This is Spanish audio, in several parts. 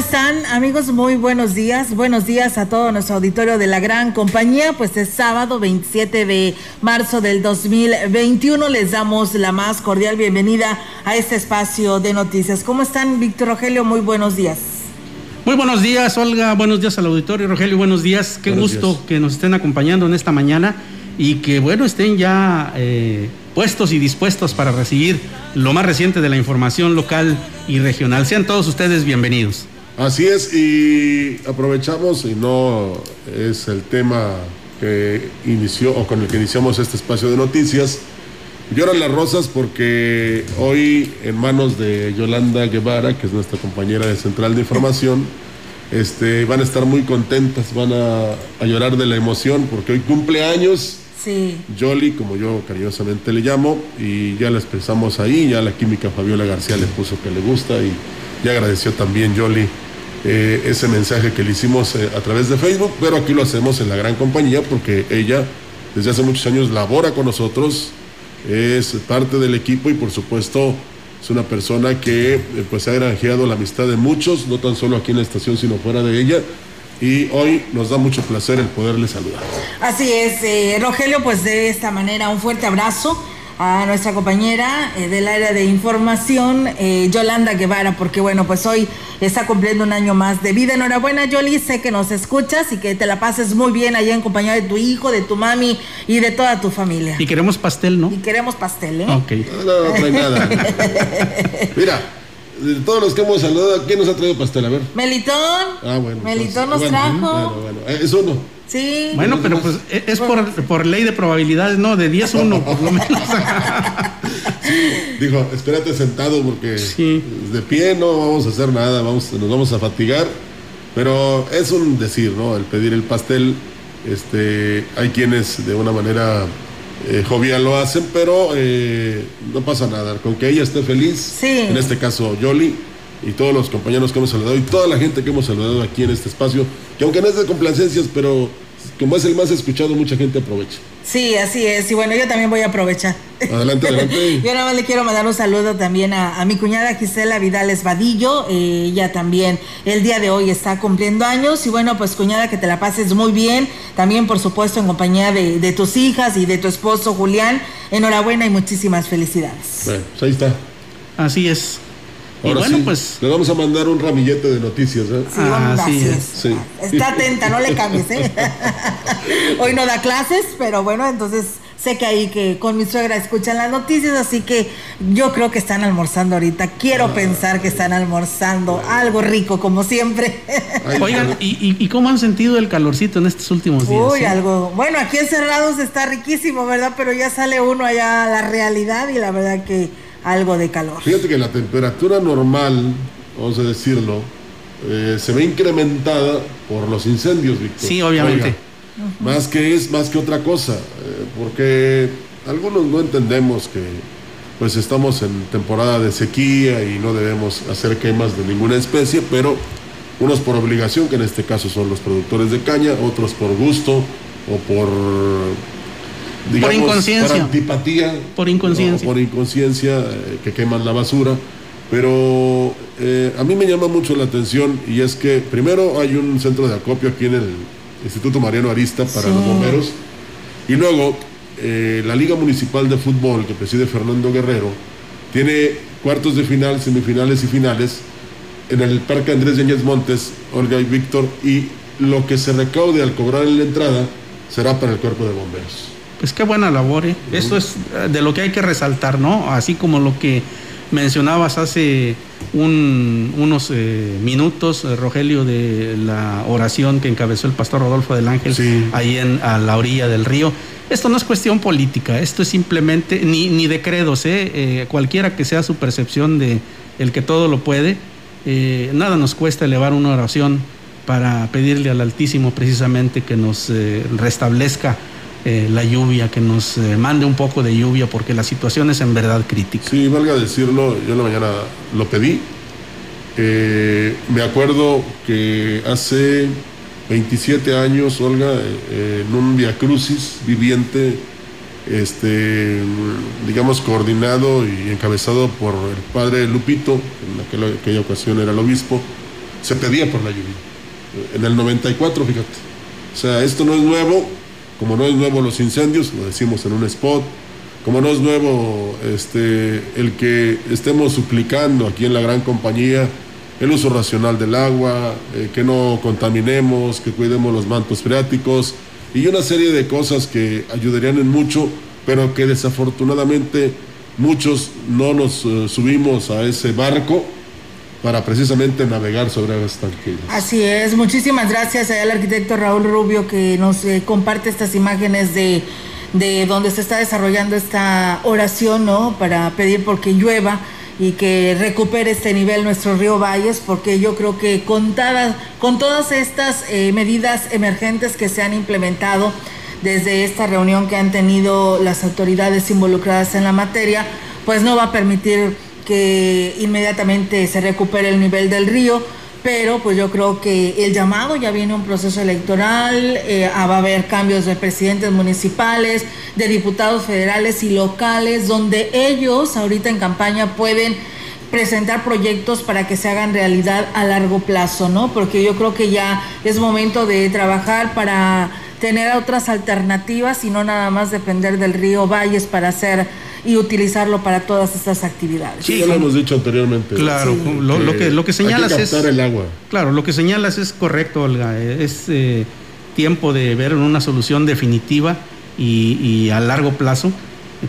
Están? Amigos, muy buenos días. Buenos días a todo nuestro auditorio de la gran compañía. Pues es sábado 27 de marzo del 2021. Les damos la más cordial bienvenida a este espacio de noticias. ¿Cómo están, Víctor Rogelio? Muy buenos días. Muy buenos días, Olga. Buenos días al auditorio. Rogelio, buenos días. Qué Buenos gusto días. que nos estén acompañando en esta mañana y que, bueno, estén ya eh, puestos y dispuestos para recibir lo más reciente de la información local y regional. Sean todos ustedes bienvenidos. Así es, y aprovechamos, y no es el tema que inició o con el que iniciamos este espacio de noticias. Lloran las rosas porque hoy, en manos de Yolanda Guevara, que es nuestra compañera de Central de Información, este, van a estar muy contentas, van a, a llorar de la emoción porque hoy cumple años. Sí. Yoli, como yo cariñosamente le llamo, y ya la expresamos ahí, ya la química Fabiola García le puso que le gusta y ya agradeció también Yoli eh, ese mensaje que le hicimos eh, a través de Facebook, pero aquí lo hacemos en la gran compañía porque ella desde hace muchos años labora con nosotros, es parte del equipo y por supuesto es una persona que eh, pues ha granjeado la amistad de muchos, no tan solo aquí en la estación sino fuera de ella. Y hoy nos da mucho placer el poderle saludar. Así es, Rogelio, pues de esta manera un fuerte abrazo a nuestra compañera eh, del área de información, eh, Yolanda Guevara, porque bueno, pues hoy está cumpliendo un año más de vida. Enhorabuena, Yoli, sé que nos escuchas y que te la pases muy bien allá en compañía de tu hijo, de tu mami y de toda tu familia. Y queremos pastel, ¿no? Y queremos pastel, ¿eh? Ok. No, no, no trae nada. Mira, de todos los que hemos saludado, ¿quién nos ha traído pastel? A ver. Melitón. Ah, bueno. Melitón entonces, nos bueno, trajo. Bueno, bueno. Eh, Es uno. Sí. Bueno, pero pues e- es por, por ley de probabilidades, ¿no? De 10-1, por lo menos. Dijo, espérate sentado porque Sí. de pie no vamos a hacer nada, vamos, nos vamos a fatigar. Pero es un decir, ¿no? El pedir el pastel, este, hay quienes de una manera eh, jovial lo hacen, pero eh, no pasa nada. Con que ella esté feliz, Sí. en este caso Yoli, y todos los compañeros que hemos saludado, y toda la gente que hemos saludado aquí en este espacio, que aunque no es de complacencias, pero como es el más escuchado, mucha gente aprovecha. Sí, así es. Y bueno, yo también voy a aprovechar. Adelante, adelante. Yo nada más le quiero mandar un saludo también a, a mi cuñada Gisela Vidales Vadillo. Eh, ella también el día de hoy está cumpliendo años. Y bueno, pues cuñada, que te la pases muy bien. También, por supuesto, en compañía de, de tus hijas y de tu esposo Julián. Enhorabuena y muchísimas felicidades. Bueno, pues ahí está. Así es. Y Ahora bueno, sí, pues le vamos a mandar un ramillete de noticias. ¿eh? Sí, vamos, Así así es, es. sí. Está atenta, no le cambies, ¿eh? Hoy no da clases, pero bueno, entonces sé que ahí que con mi suegra escuchan las noticias, así que yo creo que están almorzando ahorita. Quiero Ah. pensar que están almorzando algo rico, como siempre. Ay, Oigan, ¿y, y, y cómo han sentido el calorcito en estos últimos días? Uy, eh? algo. Bueno, aquí encerrados está riquísimo, ¿verdad? Pero ya sale uno allá a la realidad y la verdad que algo de calor. Fíjate que la temperatura normal, vamos a decirlo, eh, se ve incrementada por los incendios, Víctor. Sí, obviamente. Oiga, Más que es, más que otra cosa, eh, porque algunos no entendemos que pues estamos en temporada de sequía y no debemos hacer quemas de ninguna especie, pero unos por obligación, que en este caso son los productores de caña, otros por gusto o por digamos, por inconsciencia. por antipatía. Por inconsciencia. por inconsciencia, eh, que queman la basura. Pero eh, a mí me llama mucho la atención y es que primero hay un centro de acopio aquí en el Instituto Mariano Arista para Sí. los bomberos y luego eh, la Liga Municipal de Fútbol que preside Fernando Guerrero tiene cuartos de final, semifinales y finales en el Parque Andrés Yáñez Montes, Olga y Víctor, y lo que se recaude al cobrar en la entrada será para el cuerpo de bomberos. Pues qué buena labor, ¿eh? Eso es eh, de lo que hay que resaltar, ¿no? Así como lo que mencionabas hace un- unos eh, minutos, eh, Rogelio, de la oración que encabezó el pastor Rodolfo del Ángel Sí. ahí en, a la orilla del río. Esto no es cuestión política, esto es simplemente, ni, ni de credos, ¿eh? Cualquiera que sea su percepción de el que todo lo puede, nada nos cuesta elevar una oración para pedirle al Altísimo precisamente que nos restablezca eh, la lluvia, que nos eh, mande un poco de lluvia, porque la situación es en verdad crítica. Sí, valga decirlo, yo en la mañana lo pedí. Eh, me acuerdo que hace 27 años, Olga, eh, en un Via Crucis viviente, este, digamos, coordinado y encabezado por el padre Lupito, en aquella, aquella ocasión era el obispo, se pedía por la lluvia. En el 94, fíjate. O sea, esto no es nuevo, como no es nuevo los incendios, lo decimos en un spot, como no es nuevo este, el que estemos suplicando aquí en la gran compañía el uso racional del agua, eh, que no contaminemos, que cuidemos los mantos freáticos y una serie de cosas que ayudarían en mucho, pero que desafortunadamente muchos no nos eh, subimos a ese barco para precisamente navegar sobre aguas tranquilas. Así es, muchísimas gracias al arquitecto Raúl Rubio que nos eh, comparte estas imágenes de, de donde se está desarrollando esta oración, ¿no? Para pedir porque llueva y que recupere este nivel nuestro río Valles, porque yo creo que con, con todas estas eh, medidas emergentes que se han implementado desde esta reunión que han tenido las autoridades involucradas en la materia, pues no va a permitir que inmediatamente se recupere el nivel del río, pero pues yo creo que el llamado ya viene un proceso electoral, eh, ah, va a haber cambios de presidentes municipales, de diputados federales y locales, donde ellos ahorita en campaña pueden presentar proyectos para que se hagan realidad a largo plazo, ¿no? Porque yo creo que ya es momento de trabajar para tener otras alternativas y no nada más depender del río Valles para hacer y utilizarlo para todas estas actividades. Sí, ya lo hemos dicho anteriormente. Claro, Sí. lo, lo que, lo que señalas hay que es... el agua. Claro, lo que señalas es correcto, Olga. Es eh, tiempo de ver una solución definitiva y, y a largo plazo,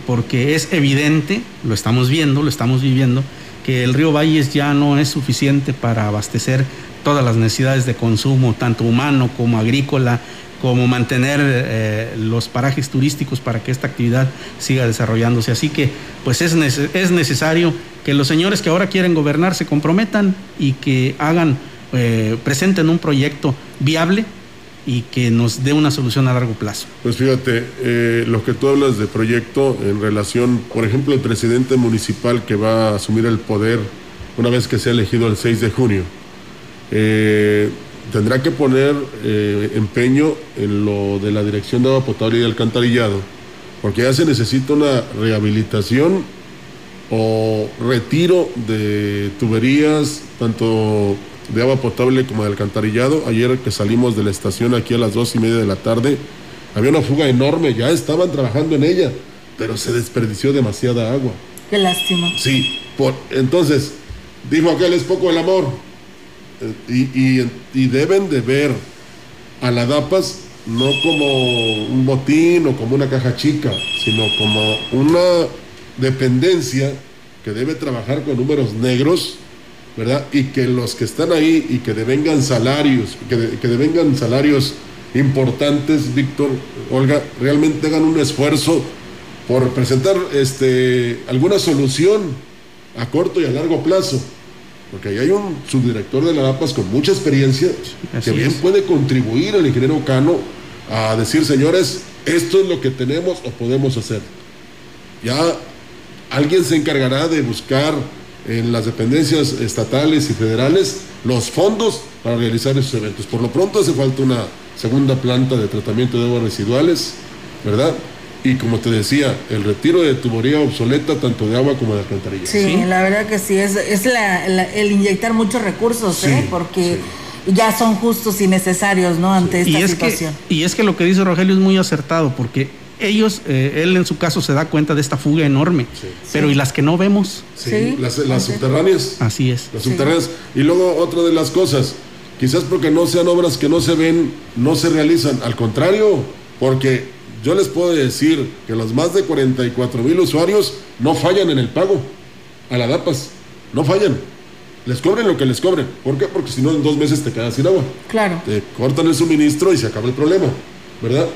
porque es evidente, lo estamos viendo, lo estamos viviendo, que el río Valles ya no es suficiente para abastecer todas las necesidades de consumo, tanto humano como agrícola, como mantener eh, los parajes turísticos para que esta actividad siga desarrollándose. Así que, pues es, es necesario que los señores que ahora quieren gobernar se comprometan y que hagan, eh, presenten un proyecto viable y que nos dé una solución a largo plazo. Pues fíjate, eh, lo que tú hablas de proyecto en relación, por ejemplo, el presidente municipal que va a asumir el poder una vez que sea elegido el 6 de junio, eh, tendrá que poner eh, empeño en lo de la dirección de agua potable y alcantarillado, porque ya se necesita una rehabilitación o retiro de tuberías, tanto de agua potable como de alcantarillado. Ayer que salimos de la estación aquí a las dos y media de la tarde, había una fuga enorme, ya estaban trabajando en ella, pero se desperdició demasiada agua. Qué lástima. Sí, por, entonces, dijo aquel es poco el amor. Y, y- y deben de ver a la DAPAS no como un botín o como una caja chica, sino como una dependencia que debe trabajar con números negros, ¿verdad? Y que los que están ahí y que devengan salarios, que, de- que devengan salarios importantes, Víctor, Olga, realmente hagan un esfuerzo por presentar este, alguna solución a corto y a largo plazo. Porque ahí hay un subdirector de la APAS con mucha experiencia Así que bien es. puede contribuir al ingeniero Cano a decir, señores, esto es lo que tenemos o podemos hacer. Ya alguien se encargará de buscar en las dependencias estatales y federales los fondos para realizar esos eventos. Por lo pronto hace falta una segunda planta de tratamiento de aguas residuales, ¿verdad? Y como te decía, el retiro de tubería obsoleta tanto de agua como de alcantarilla. Sí, la verdad que sí, es, es la, el inyectar muchos recursos, ¿eh? porque ya son justos y necesarios, ¿no? Ante esta y es situación. Que, y es que lo que dice Rogelio es muy acertado, porque ellos, eh, él en su caso se da cuenta de esta fuga enorme, pero ¿y las que no vemos? Sí, las, las subterráneas. Así es. Las subterráneas. Y luego otra de las cosas, quizás porque no sean obras que no se ven, no se realizan, al contrario, porque yo les puedo decir que los más de 44 mil usuarios no fallan en el pago a la DAPAS, no fallan. Les cobren lo que les cobren. ¿Por qué? Porque si no, en dos meses te quedas sin agua. Claro. Te cortan el suministro y se acaba el problema, ¿verdad?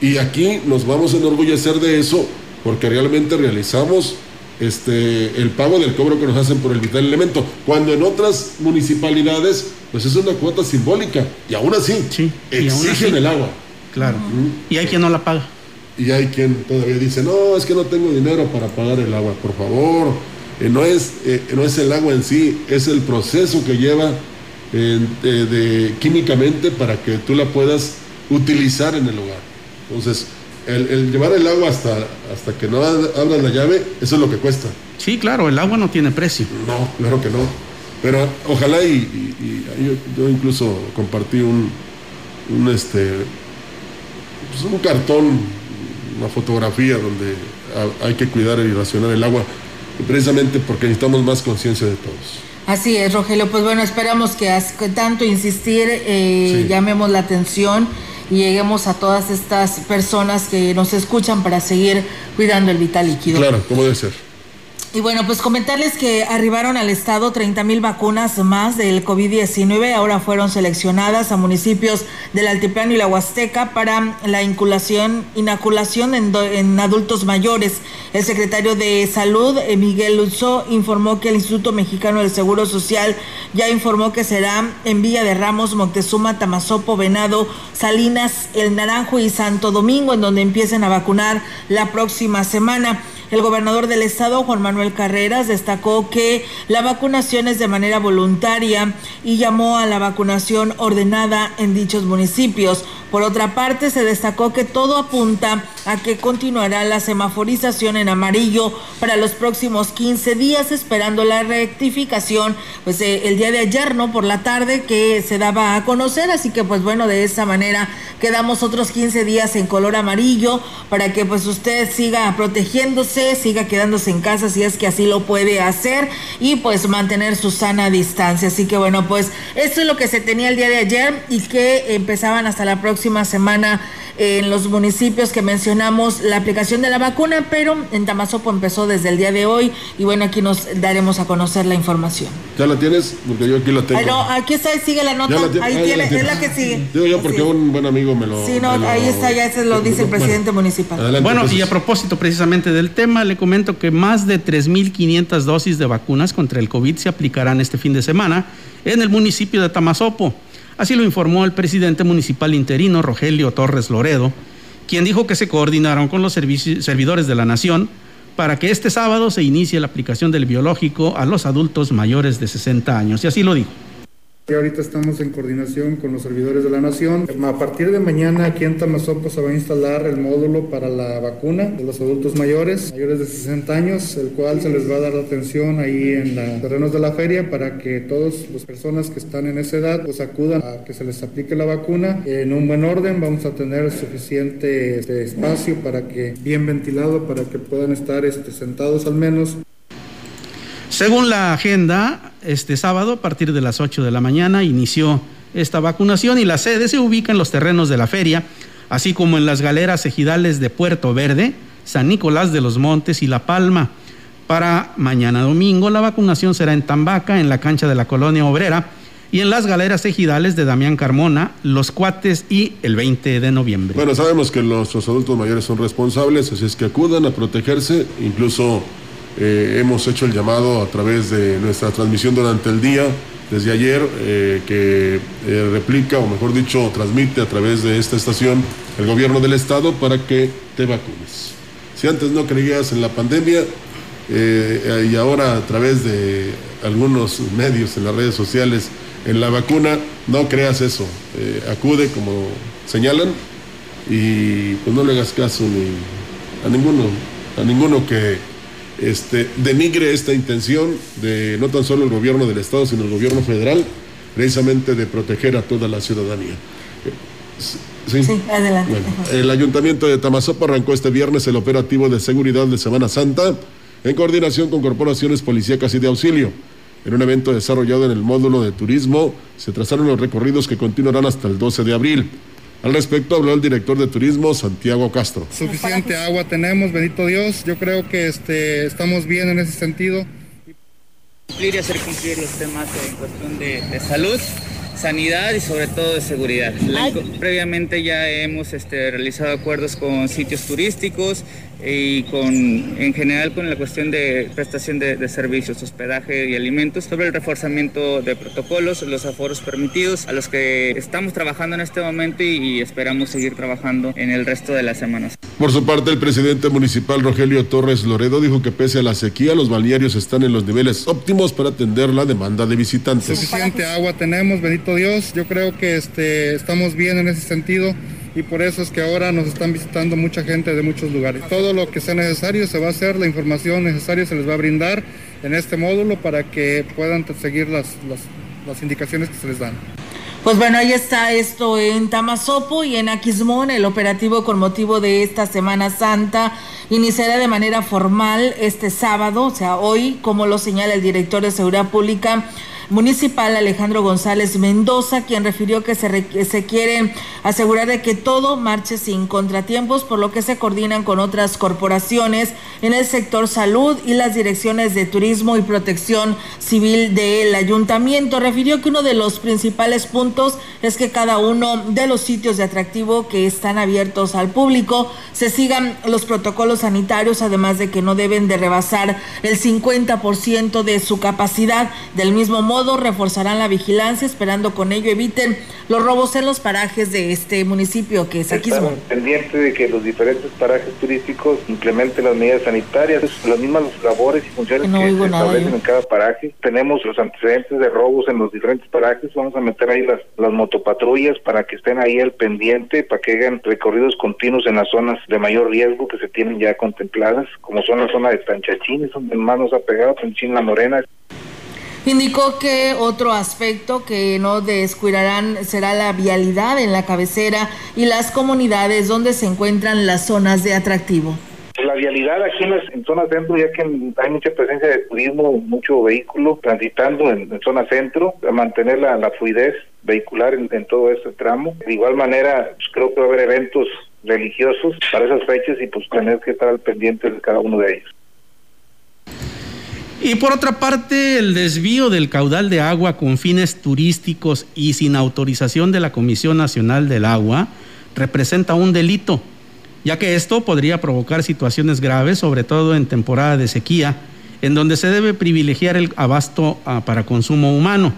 Y aquí nos vamos a enorgullecer de eso porque realmente realizamos este, el pago del cobro que nos hacen por el vital elemento, cuando en otras municipalidades pues es una cuota simbólica y aún así Sí, y aún exigen así- el agua. Claro. Y hay quien no la paga. Y hay quien todavía dice, no, es que no tengo dinero para pagar el agua, por favor. Eh, no, es, eh, no es el agua en sí, es el proceso que lleva eh, de, de- químicamente para que tú la puedas utilizar en el hogar. Entonces, el, el llevar el agua hasta, hasta que no ab- abras la llave, eso es lo que cuesta. Sí, claro, el agua no tiene precio. No, claro que no. Pero ojalá y, y- y yo, yo incluso compartí un, un este pues un cartón, una fotografía donde ha- hay que cuidar y racionar el agua, precisamente porque necesitamos más conciencia de todos. Así es, Rogelio. Pues bueno, esperamos que, tanto insistir, eh, Sí. llamemos la atención y lleguemos a todas estas personas que nos escuchan para seguir cuidando el vital líquido. Claro, como debe ser. Y bueno, pues comentarles que arribaron al estado 30 mil vacunas más del COVID-19. Ahora fueron seleccionadas a municipios del Altiplano y la Huasteca para la inculación, do- en adultos mayores. El secretario de Salud, eh, Miguel Luzó, informó que el Instituto Mexicano del Seguro Social ya informó que será en Villa de Ramos, Moctezuma, Tamazopo, Venado, Salinas, El Naranjo y Santo Domingo, en donde empiecen a vacunar la próxima semana. El gobernador del estado, Juan Manuel Carreras, destacó que la vacunación es de manera voluntaria y llamó a la vacunación ordenada en dichos municipios. Por otra parte, se destacó que todo apunta a que continuará la semaforización en amarillo para los próximos 15 días, esperando la rectificación, pues eh, el día de ayer, ¿no? Por la tarde que se daba a conocer, así que pues bueno, de esa manera quedamos otros 15 días en color amarillo para que pues usted siga protegiéndose, siga quedándose en casa si es que así lo puede hacer y pues mantener su sana distancia. Así que bueno, pues esto es lo que se tenía el día de ayer y que empezaban hasta la próxima semana en los municipios que mencionamos la aplicación de la vacuna, pero en Tamazopo empezó desde el día de hoy y bueno, aquí nos daremos a conocer la información. ¿Ya la tienes? Porque yo aquí la tengo. Ay, no, aquí está, sigue la nota, la ahí ah, tiene, la es la que sigue. Digo yo porque un buen amigo me lo... Sí, no, lo- ahí está, ya se lo dice el Bueno, presidente municipal. adelante, Bueno, y entonces. a propósito precisamente del tema, le comento que más de 3.500 dosis de vacunas contra el COVID se aplicarán este fin de semana en el municipio de Tamazopo. Así lo informó el presidente municipal interino, Rogelio Torres Loredo, quien dijo que se coordinaron con los servidores de la nación para que este sábado se inicie la aplicación del biológico a los adultos mayores de 60 años. Y así lo dijo. Y ahorita estamos en coordinación con los servidores de la Nación. A partir de mañana aquí en Tamazopo se va a instalar el módulo para la vacuna de los adultos mayores, mayores de 60 años, el cual se les va a dar atención ahí en los terrenos de la feria para que todas las personas que están en esa edad pues acudan a que se les aplique la vacuna en un buen orden. Vamos a tener suficiente este, espacio para que bien ventilado para que puedan estar este, sentados al menos Según la agenda, este sábado a partir de las 8 de la mañana inició esta vacunación y la sede se ubica en los terrenos de la feria, así como en las galeras ejidales de Puerto Verde, San Nicolás de los Montes y La Palma. Para mañana domingo la vacunación será en Tambaca, en la cancha de la colonia obrera y en las galeras ejidales de Damián Carmona, Los Cuates y el 20 de noviembre. Bueno, sabemos que nuestros adultos mayores son responsables, así es que acudan a protegerse. Incluso eh, hemos hecho el llamado a través de nuestra transmisión durante el día, desde ayer, eh, que eh, replica, o mejor dicho, transmite a través de esta estación el gobierno del estado para que te vacunes. Si antes no creías en la pandemia y ahora a través de algunos medios en las redes sociales en la vacuna, no creas eso. Acude como señalan y pues no le hagas caso ni a ninguno, a ninguno que este, denigre esta intención de no tan solo el gobierno del Estado, sino el gobierno federal, precisamente de proteger a toda la ciudadanía. Sí, adelante. Bueno, el Ayuntamiento de Tamazopo arrancó este viernes el operativo de seguridad de Semana Santa en coordinación con corporaciones policíacas y de auxilio. En un evento desarrollado en el módulo de turismo, se trazaron los recorridos que continuarán hasta el 12 de abril. Al respecto habló el director de turismo, Santiago Castro. Suficiente agua tenemos, bendito Dios. Yo creo que este, estamos bien en ese sentido. Cumplir y hacer cumplir los temas en cuestión de, de salud sanidad y sobre todo de seguridad. previamente ya hemos este, realizado acuerdos con sitios turísticos y con, en general con la cuestión de prestación de, servicios, hospedaje y alimentos, sobre el reforzamiento de protocolos, los aforos permitidos, a los que estamos trabajando en este momento y, esperamos seguir trabajando en el resto de las semanas. Por su parte, el presidente municipal Rogelio Torres Loredo dijo que pese a la sequía, los balnearios están en los niveles óptimos para atender la demanda de visitantes. Suficiente agua tenemos, bendito Dios. Yo creo que este, estamos bien en ese sentido y por eso es que ahora nos están visitando mucha gente de muchos lugares. Todo lo que sea necesario se va a hacer, la información necesaria se les va a brindar en este módulo para que puedan seguir las, las, indicaciones que se les dan. Pues bueno, ahí está esto en Tamazopo y en Aquismón. El operativo con motivo de esta Semana Santa iniciará de manera formal este sábado, o sea, hoy, como lo señala el director de Seguridad Pública municipal Alejandro González Mendoza, quien refirió que se, se quiere asegurar de que todo marche sin contratiempos, por lo que se coordinan con otras corporaciones en el sector salud y las direcciones de turismo y protección civil del ayuntamiento. Refirió que uno de los principales puntos es que cada uno de los sitios de atractivo que están abiertos al público se sigan los protocolos sanitarios, además de que no deben de rebasar el 50% de su capacidad. Del mismo modo, modo reforzarán la vigilancia, esperando con ello eviten los robos en los parajes de este municipio que es aquí. Estamos pendientes de que los diferentes parajes turísticos implementen las medidas sanitarias, las mismas labores y funciones que se establecen en cada paraje. Tenemos los antecedentes de robos en los diferentes parajes, vamos a meter ahí las, las motopatrullas para que estén ahí al pendiente, para que hagan recorridos continuos en las zonas de mayor riesgo que se tienen ya contempladas, como son la zona de Tanchachín, donde más nos ha pegado, Tanchachín La Morena. Indicó que otro aspecto que no descuidarán será la vialidad en la cabecera y las comunidades donde se encuentran las zonas de atractivo. La vialidad aquí en, la, zona centro, ya que hay mucha presencia de turismo, mucho vehículo transitando en, zona centro, mantener la, fluidez vehicular en, todo este tramo. De igual manera, pues, creo que va a haber eventos religiosos para esas fechas y pues tener que estar al pendiente de cada uno de ellos. Y por otra parte, el desvío del caudal de agua con fines turísticos y sin autorización de la Comisión Nacional del Agua representa un delito, ya que esto podría provocar situaciones graves, sobre todo en temporada de sequía, en donde se debe privilegiar el abasto ah, para consumo humano.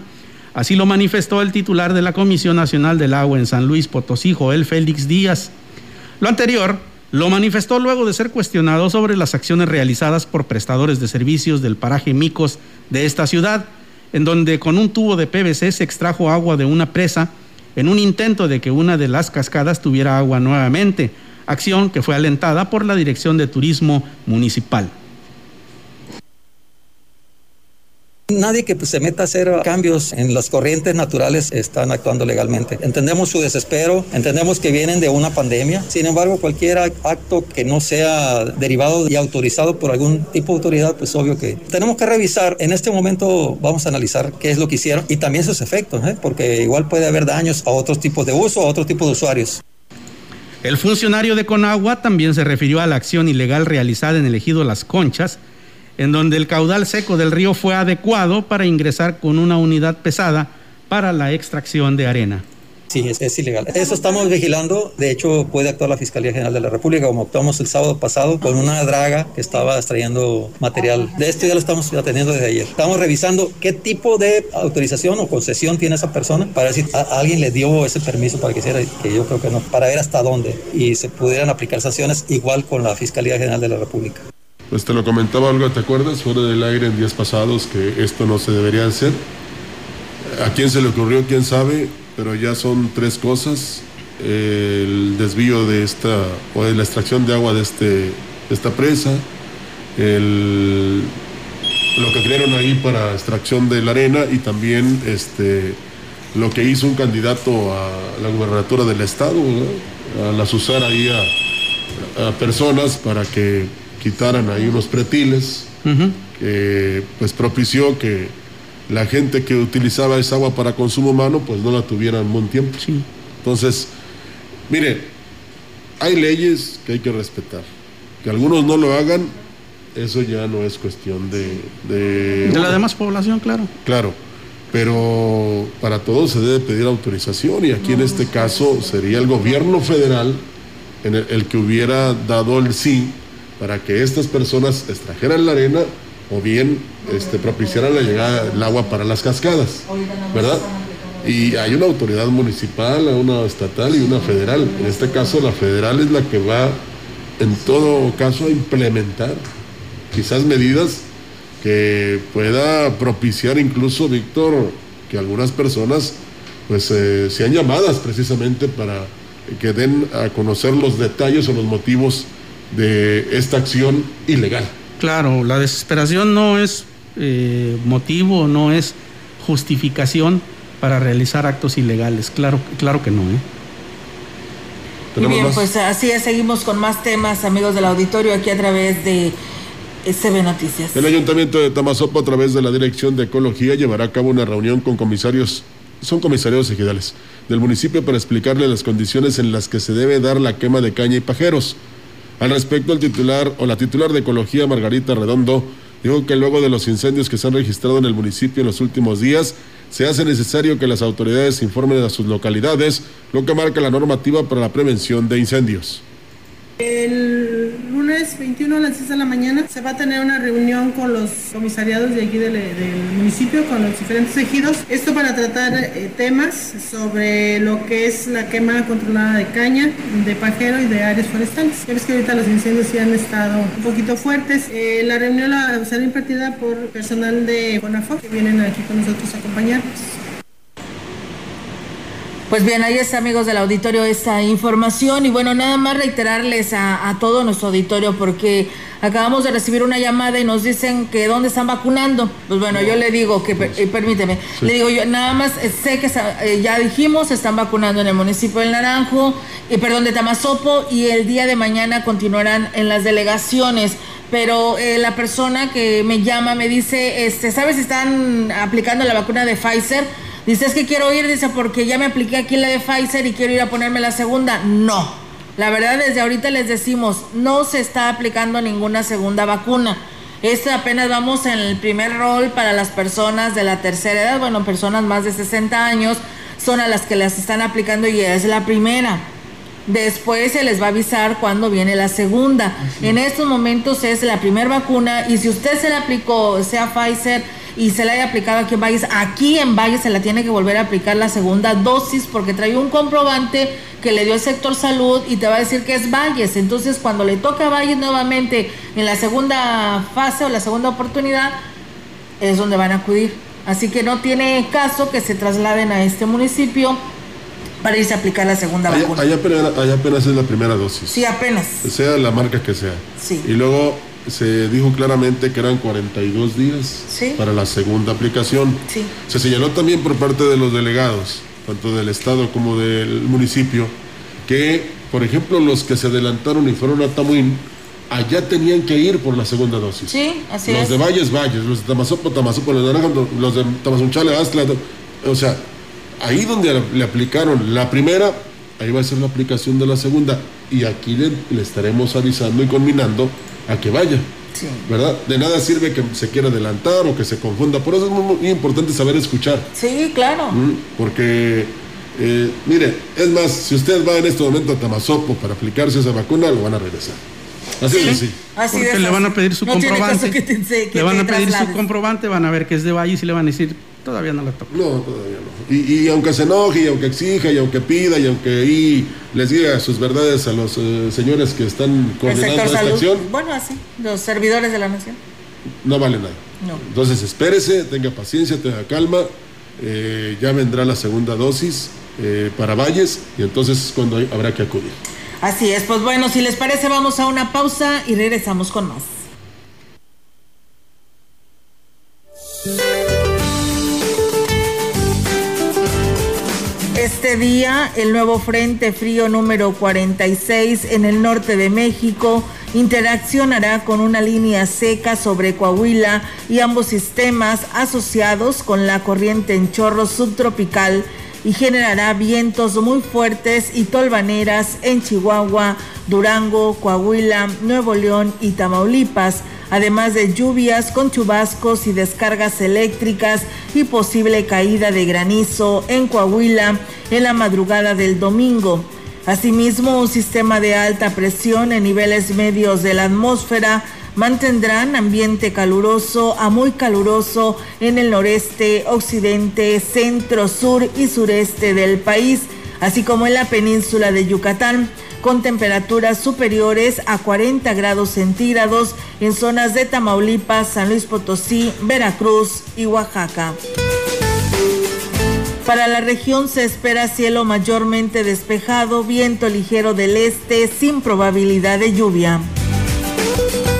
Así lo manifestó el titular de la Comisión Nacional del Agua en San Luis Potosí, Joel Félix Díaz. Lo anterior lo manifestó luego de ser cuestionado sobre las acciones realizadas por prestadores de servicios del paraje Micos de esta ciudad, en donde con un tubo de PVC se extrajo agua de una presa en un intento de que una de las cascadas tuviera agua nuevamente, acción que fue alentada por la Dirección de Turismo Municipal. Nadie que pues, se meta a hacer cambios en las corrientes naturales están actuando legalmente. Entendemos su desespero, entendemos que vienen de una pandemia. Sin embargo, cualquier acto que no sea derivado y autorizado por algún tipo de autoridad, pues obvio que tenemos que revisar. En este momento vamos a analizar qué es lo que hicieron y también sus efectos, ¿eh? porque igual puede haber daños a otros tipos de uso, a otro tipo de usuarios. El funcionario de Conagua también se refirió a la acción ilegal realizada en el ejido Las Conchas, en donde el caudal seco del río fue adecuado para ingresar con una unidad pesada para la extracción de arena. Sí, es, ilegal. Eso estamos vigilando. De hecho, puede actuar la Fiscalía General de la República, como actuamos el sábado pasado con una draga que estaba extrayendo material. De esto ya lo estamos atendiendo desde ayer. Estamos revisando qué tipo de autorización o concesión tiene esa persona para decir a, alguien le dio ese permiso para que hiciera, que yo creo que no, para ver hasta dónde y se pudieran aplicar sanciones igual con la Fiscalía General de la República. Pues te lo comentaba algo, ¿te acuerdas? Fuera del aire en días pasados que esto no se debería hacer. ¿A quién se le ocurrió? ¿Quién sabe? Pero ya son tres cosas. El desvío de esta, o la extracción de agua de este esta presa, el, lo que crearon ahí para extracción de la arena y también este, lo que hizo un candidato a la gubernatura del estado, a la usar ahí a, personas para que quitaran ahí unos pretiles, que pues propició que la gente que utilizaba esa agua para consumo humano pues no la tuviera en buen tiempo. Entonces, mire, hay leyes que hay que respetar. Que algunos no lo hagan, eso ya no es cuestión de... De, la demás población, claro. Claro, pero para todo se debe pedir autorización y aquí en este caso sería el gobierno federal en el, que hubiera dado el sí para que estas personas extrajeran la arena o bien este, propiciaran la llegada del agua para las cascadas, ¿verdad? Y hay una autoridad municipal, una estatal y una federal. En este caso la federal es la que va en todo caso a implementar quizás medidas que pueda propiciar incluso, Víctor, que algunas personas pues eh, sean llamadas precisamente para que den a conocer los detalles o los motivos de esta acción ilegal. Claro, la desesperación no es eh, motivo, no es justificación para realizar actos ilegales. Claro, claro que no. ¿eh? Muy bien, pues así es, seguimos con más temas, amigos del auditorio, aquí a través de CB Noticias. El Ayuntamiento de Tamazopo, a través de la Dirección de Ecología, llevará a cabo una reunión con comisarios, son comisarios ejidales, del municipio para explicarle las condiciones en las que se debe dar la quema de caña y pajeros. Al respecto, el titular o la titular de Ecología, Margarita Redondo, dijo que luego de los incendios que se han registrado en el municipio en los últimos días, se hace necesario que las autoridades informen a sus localidades, lo que marca la normativa para la prevención de incendios. El lunes 21 a las 6 de la mañana se va a tener una reunión con los comisariados de aquí del, municipio, con los diferentes ejidos. Esto para tratar eh, temas sobre lo que es la quema controlada de caña, de pajero y de áreas forestales. Ya ves que ahorita los incendios sí han estado un poquito fuertes. Eh, la reunión la, será impartida por personal de CONAFO que vienen aquí con nosotros a acompañarnos. Pues bien, ahí está, amigos del auditorio, esta información. Y bueno, nada más reiterarles a, todo nuestro auditorio, porque acabamos de recibir una llamada y nos dicen que dónde están vacunando. Pues bueno, yo le digo que, eh, permíteme, le digo yo, nada más eh, sé que eh, ya dijimos, están vacunando en el municipio del Naranjo, y perdón, de Tamazopo, y el día de mañana continuarán en las delegaciones pero la persona que me llama me dice, este, ¿sabes si están aplicando la vacuna de Pfizer? Dice, es que quiero ir, dice, porque ya me apliqué aquí la de Pfizer y quiero ir a ponerme la segunda. No, la verdad desde ahorita les decimos, no se está aplicando ninguna segunda vacuna. Este apenas vamos en el primer rol para las personas de la tercera edad, bueno, personas más de 60 años, son a las que las están aplicando y es la primera. Después se les va a avisar cuando viene la segunda. En estos momentos es la primera vacuna y si usted se la aplicó, sea Pfizer, y se le haya aplicado aquí en Valles, aquí en Valles se la tiene que volver a aplicar la segunda dosis porque trae un comprobante que le dio el sector salud y te va a decir que es Valles. Entonces, cuando le toca a Valles nuevamente en la segunda fase o la segunda oportunidad, es donde van a acudir. Así que no tiene caso que se trasladen a este municipio para irse a apelar la segunda vacuna. Allá apenas, allá apenas es la primera dosis. Sí, apenas. Sea la marca que sea. Sí. Y luego se dijo claramente que eran 42 días para la segunda aplicación. Se señaló también por parte de los delegados, tanto del Estado como del municipio, que, por ejemplo, los que se adelantaron y fueron a Tamuín, allá tenían que ir por la segunda dosis. Sí, así los de Valles, Valles, los de Tamazopo, Tamazopo, los de los de Tamazunchale, Astla, o sea, ahí donde le aplicaron la primera, ahí va a ser la aplicación de la segunda. Y aquí le, le estaremos avisando y combinando a que vaya. ¿Verdad? De nada sirve que se quiera adelantar o que se confunda. Por eso es muy, importante saber escuchar. Sí, claro. Porque, eh, mire, es más, si usted va en este momento a Tamazopo para aplicarse esa vacuna, lo van a regresar. Así es así. Porque le van a pedir su comprobante. le van a pedir su comprobante, van a ver que es de Valle y le van a decir, todavía no la toca. No, todavía no. Y, aunque se enoje, y aunque exija, y aunque pida, y aunque y les diga sus verdades a los eh, señores que están coordinando esta acción. Bueno, así, los servidores de la nación. No vale nada. No. Entonces espérese, tenga paciencia, tenga calma. Eh, ya vendrá la segunda dosis eh, para Valles y entonces cuando habrá que acudir. Así es, pues bueno, si les parece vamos a una pausa y regresamos con más. Este día, el nuevo Frente Frío número 46 en el norte de México interaccionará con una línea seca sobre Coahuila y ambos sistemas asociados con la corriente en chorro subtropical y generará vientos muy fuertes y tolvaneras en Chihuahua, Durango, Coahuila, Nuevo León y Tamaulipas, además de lluvias con chubascos y descargas eléctricas y posible caída de granizo en Coahuila en la madrugada del domingo. Asimismo, un sistema de alta presión en niveles medios de la atmósfera mantendrán ambiente caluroso a muy caluroso en el noreste, occidente, centro, sur y sureste del país, así como en la península de Yucatán, con temperaturas superiores a 40 grados centígrados en zonas de Tamaulipas, San Luis Potosí, Veracruz y Oaxaca. Para la región se espera cielo mayormente despejado, viento ligero del este sin probabilidad de lluvia.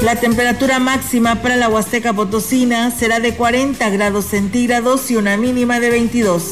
La temperatura máxima para la Huasteca Potosina será de 40 grados centígrados y una mínima de 22.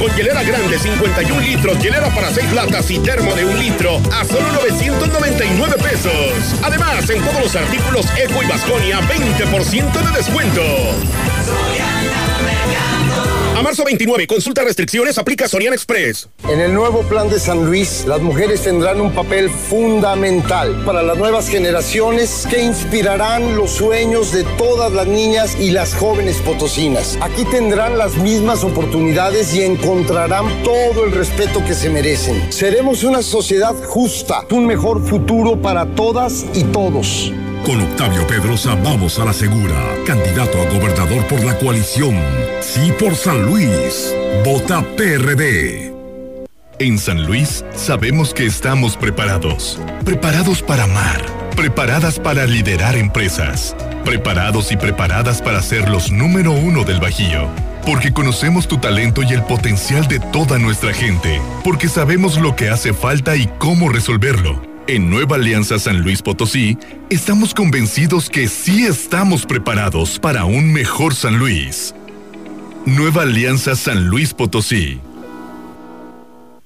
con hielera grande 51 litros, hielera para 6 latas y termo de un litro a solo 999 pesos. Además, en todos los artículos Eco y Vasconia, 20% de descuento. A marzo 29, consulta restricciones, aplica Sorian Express. En el nuevo plan de San Luis, las mujeres tendrán un papel fundamental para las nuevas generaciones que inspirarán los sueños de todas las niñas y las jóvenes potosinas. Aquí tendrán las mismas oportunidades y encontrarán todo el respeto que se merecen. Seremos una sociedad justa, un mejor futuro para todas y todos. Con Octavio Pedrosa vamos a la segura. Candidato a gobernador por la coalición. Sí por San Luis. Vota PRD. En San Luis sabemos que estamos preparados. Preparados para amar. Preparadas para liderar empresas. Preparados y preparadas para ser los número uno del Bajío. Porque conocemos tu talento y el potencial de toda nuestra gente. Porque sabemos lo que hace falta y cómo resolverlo en Nueva Alianza San Luis Potosí, estamos convencidos que sí estamos preparados para un mejor San Luis. Nueva Alianza San Luis Potosí.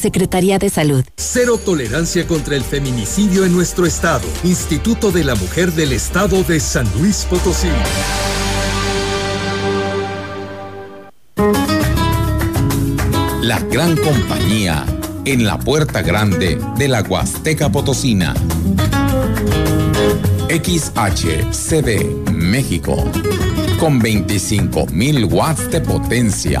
Secretaría de Salud. Cero tolerancia contra el feminicidio en nuestro estado. Instituto de la Mujer del Estado de San Luis Potosí. La gran compañía en la puerta grande de la Huasteca Potosina. XHCD México con 25.000 watts de potencia.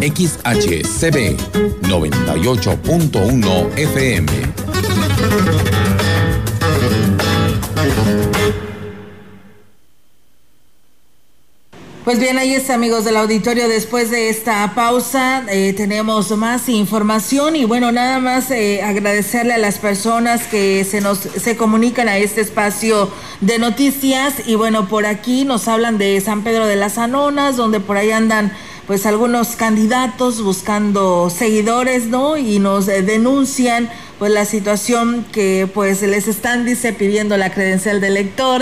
XHCB 98.1 FM. Pues bien, ahí está, amigos del auditorio. Después de esta pausa, eh, tenemos más información y bueno, nada más eh, agradecerle a las personas que se nos se comunican a este espacio de noticias y bueno, por aquí nos hablan de San Pedro de las Anonas, donde por ahí andan pues algunos candidatos buscando seguidores, ¿no? Y nos eh, denuncian pues la situación que pues les están dice pidiendo la credencial de lector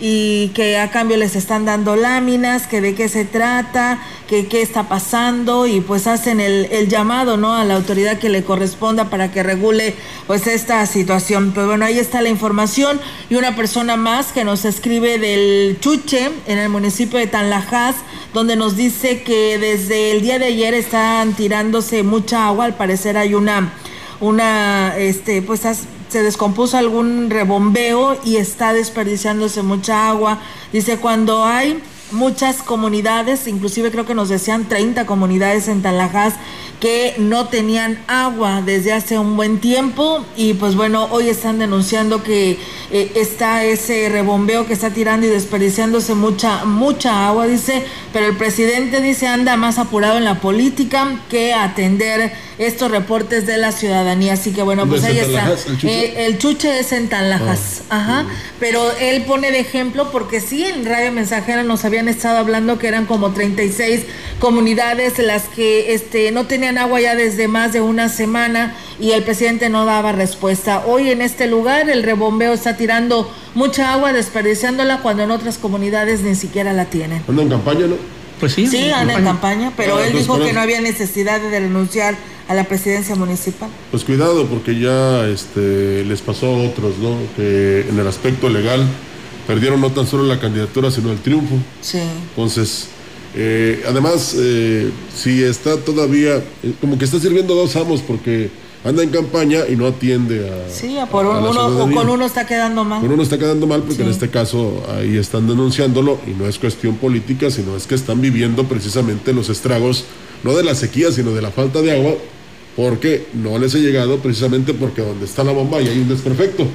y que a cambio les están dando láminas, que de qué se trata, que qué está pasando y pues hacen el, el, llamado no a la autoridad que le corresponda para que regule pues esta situación. Pues bueno, ahí está la información y una persona más que nos escribe del Chuche en el municipio de Tanlajas, donde nos dice que desde el día de ayer están tirándose mucha agua, al parecer hay una una, este, pues se descompuso algún rebombeo y está desperdiciándose mucha agua. Dice, cuando hay muchas comunidades, inclusive creo que nos decían 30 comunidades en Talajas que no tenían agua desde hace un buen tiempo y pues bueno, hoy están denunciando que eh, está ese rebombeo que está tirando y desperdiciándose mucha, mucha agua, dice, pero el presidente dice anda más apurado en la política que atender estos reportes de la ciudadanía. Así que bueno, pues ahí está. Eh, ¿El chuche? es en Tanlajas, ah, ajá. Pero él pone de ejemplo porque sí, en Radio Mensajera nos habían estado hablando que eran como 36 comunidades las que este, no tenían agua ya desde más de una semana y el presidente no daba respuesta. Hoy en este lugar el rebombeo está tirando mucha agua, desperdiciándola cuando en otras comunidades ni siquiera la tienen. Anda en campaña, ¿no? Pues sí. Sí, anda en campaña, pero ah, él dijo que no había necesidad de renunciar a la presidencia municipal. Pues cuidado, porque ya este, les pasó a otros, ¿no? Que en el aspecto legal perdieron no tan solo la candidatura, sino el triunfo. Sí. Entonces, eh, además, eh, si está todavía, eh, como que está sirviendo dos amos, porque anda en campaña y no atiende a. Sí, por uno, o con uno está quedando mal. Con uno está quedando mal porque en este caso ahí están denunciándolo y no es cuestión política, sino es que están viviendo precisamente los estragos, no de la sequía, sino de la falta de agua, porque no les ha llegado precisamente porque donde está la bomba y hay un desperfecto.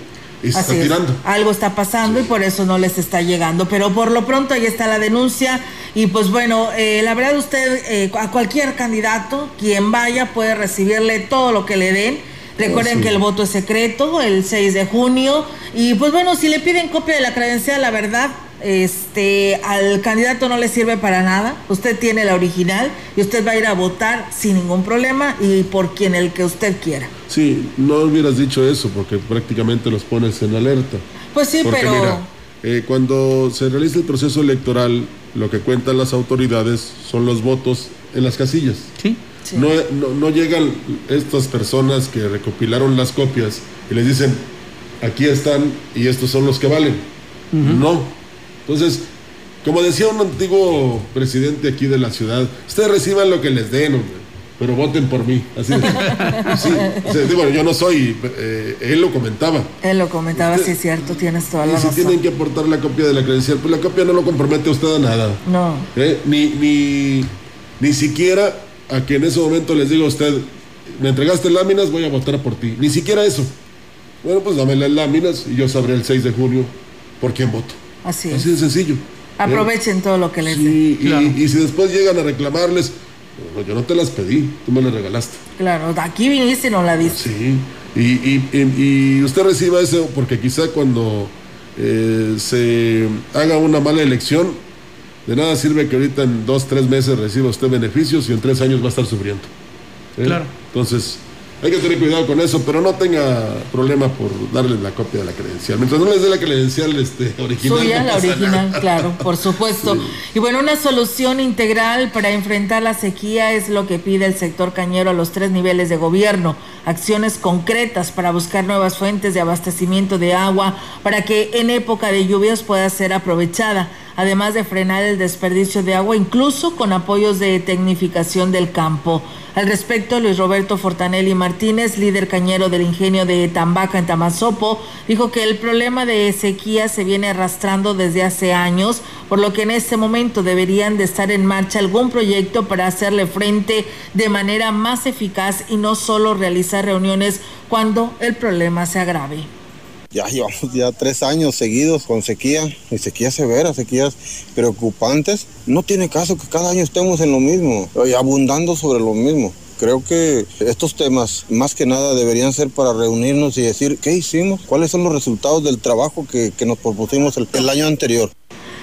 Y se está tirando. Algo está pasando y por eso no les está llegando. Pero por lo pronto ahí está la denuncia. Y pues bueno, eh, la verdad usted, eh, a cualquier candidato, quien vaya, puede recibirle todo lo que le den. Recuerden que el voto es secreto, el 6 de junio. Y pues bueno, si le piden copia de la credencial, la verdad, este, al candidato no le sirve para nada. Usted tiene la original y usted va a ir a votar sin ningún problema y por quien el que usted quiera. Sí, no hubieras dicho eso porque prácticamente los pones en alerta. Pues sí, pero... Mira, eh, cuando se realiza el proceso electoral, lo que cuentan las autoridades son los votos en las casillas. Sí. No, no, llegan estas personas que recopilaron las copias y les dicen, aquí están y estos son los que valen. No, entonces, como decía un antiguo presidente aquí de la ciudad, ustedes reciban lo que les den, pero voten por mí. Así sí, digo, yo no soy, eh, él lo comentaba. Él lo comentaba, sí es cierto, tienes toda la y si tienen que aportar la copia de la credencial, pues la copia no lo compromete a usted a nada. No. ¿Eh? Ni, ni, ni siquiera a que en ese momento les diga a usted, me entregaste láminas, voy a votar por ti. Ni siquiera eso. Bueno, pues dame las láminas y yo sabré el 6 de junio por quién voto. Así es. Así de sencillo. Aprovechen todo lo que les sí, Y, si después llegan a reclamarles, yo no te las pedí, tú me las regalaste. Claro, aquí viniste y no la diste. Sí, y, usted reciba eso porque quizá cuando eh, se haga una mala elección, de nada sirve que ahorita en dos, tres meses reciba usted beneficios y en tres años va a estar sufriendo. ¿Eh? Claro. Entonces, hay que tener cuidado con eso, pero no tenga problema por darles la copia de la credencial. Mientras no les dé la credencial este, original. Suya, la original, claro, por supuesto. Y bueno, una solución integral para enfrentar la sequía es lo que pide el sector cañero a los tres niveles de gobierno. Acciones concretas para buscar nuevas fuentes de abastecimiento de agua para que en época de lluvias pueda ser aprovechada además de frenar el desperdicio de agua, incluso con apoyos de tecnificación del campo. Al respecto, Luis Roberto Fortanelli Martínez, líder cañero del ingenio de Tambaca en Tamazopo, dijo que el problema de sequía se viene arrastrando desde hace años, por lo que en este momento deberían de estar en marcha algún proyecto para hacerle frente de manera más eficaz y no solo realizar reuniones cuando el problema se agrave. Ya llevamos ya tres años seguidos con sequía, y sequía severa, sequías preocupantes. No tiene caso que cada año estemos en lo mismo, y abundando sobre lo mismo. Creo que estos temas más que nada deberían ser para reunirnos y decir qué hicimos, cuáles son los resultados del trabajo que, que nos propusimos el, el año anterior.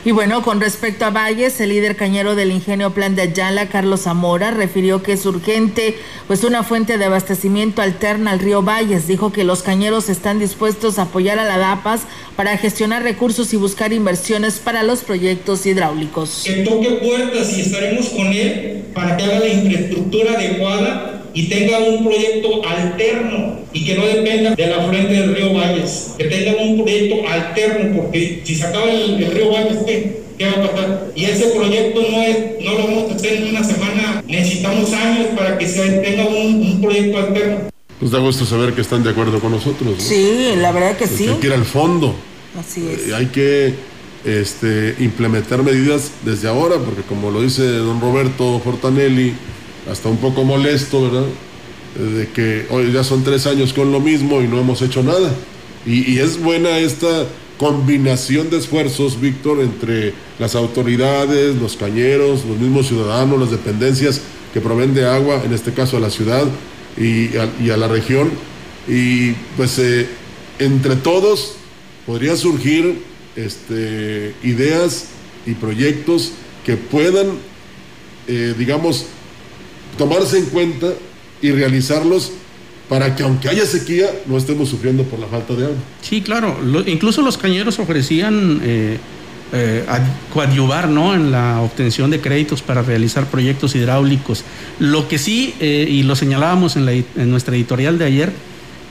Y bueno, con respecto a Valles, el líder cañero del ingenio Plan de Ayala, Carlos Zamora, refirió que es urgente pues una fuente de abastecimiento alterna al río Valles. Dijo que los cañeros están dispuestos a apoyar a la DAPAS para gestionar recursos y buscar inversiones para los proyectos hidráulicos. Que toque puertas y estaremos con él para que haga la infraestructura adecuada y tenga un proyecto alterno y que no dependa de la frente del río Valles, que tenga un proyecto alterno, porque si se acaba el, río Valles, ¿qué? ¿qué? va a pasar? Y ese proyecto no, es, no lo vamos a hacer en una semana, necesitamos años para que se tenga un, proyecto alterno. Nos da gusto saber que están de acuerdo con nosotros. Sí, la verdad que sí. Hay que ir al fondo. Así es. Eh, hay que este, implementar medidas desde ahora, porque como lo dice don Roberto Fortanelli, hasta un poco molesto, ¿verdad? De que hoy ya son tres años con lo mismo y no hemos hecho nada. Y, es buena esta combinación de esfuerzos, Víctor, entre las autoridades, los cañeros, los mismos ciudadanos, las dependencias que proveen de agua, en este caso a la ciudad y a, la región. Y pues eh, entre todos podría surgir este, ideas y proyectos que puedan, eh, digamos, tomarse en cuenta y realizarlos para que aunque haya sequía no estemos sufriendo por la falta de agua. Sí, claro. incluso los cañeros ofrecían eh, eh, coadyuvar ¿no? en la obtención de créditos para realizar proyectos hidráulicos. Lo que sí, eh, y lo señalábamos en, la, en, nuestra editorial de ayer,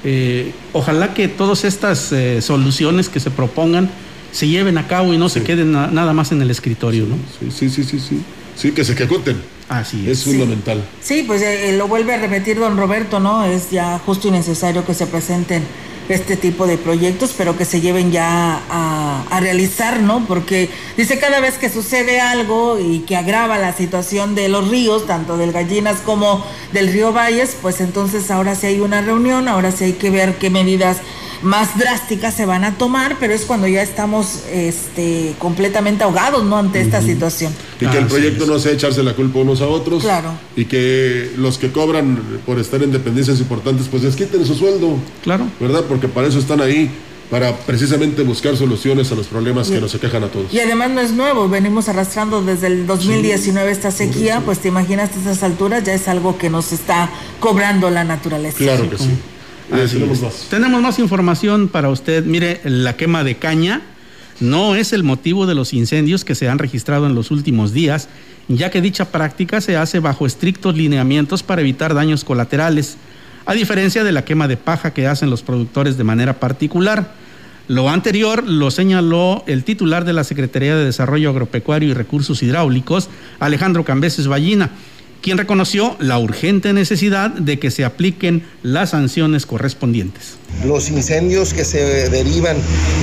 eh, ojalá que todas estas soluciones que se propongan se lleven a cabo y no se queden nada más en el escritorio. ¿no? Sí, sí, sí, sí, sí. Sí, que se ejecuten. Así es. fundamental. Sí, pues eh, lo vuelve a repetir don Roberto, ¿no? Es ya justo y necesario que se presenten este tipo de proyectos, pero que se lleven ya a, a, realizar, ¿no? Porque dice cada vez que sucede algo y que agrava la situación de los ríos, tanto del Gallinas como del río Valles, pues entonces ahora sí hay una reunión, ahora sí hay que ver qué medidas más drásticas se van a tomar, pero es cuando ya estamos este, completamente ahogados ¿no? ante esta situación. Y que el proyecto no sea echarse la culpa unos a otros. Claro. Y que los que cobran por estar en dependencias importantes, pues les quiten su sueldo. Claro. ¿Verdad? Porque para eso están ahí para precisamente buscar soluciones a los problemas que nos aquejan a todos. Y además no es nuevo, venimos arrastrando desde el 2019 esta sequía, pues te imaginas a estas alturas ya es algo que nos está cobrando la naturaleza. Claro que sí. Tenemos, más. información para usted. Mire, la quema de caña no es el motivo de los incendios que se han registrado en los últimos días, ya que dicha práctica se hace bajo estrictos lineamientos para evitar daños colaterales, a diferencia de la quema de paja que hacen los productores de manera particular. Lo anterior lo señaló el titular de la Secretaría de Desarrollo Agropecuario y Recursos Hidráulicos, Alejandro Cambeses Ballina quien reconoció la urgente necesidad de que se apliquen las sanciones correspondientes. Los incendios que se derivan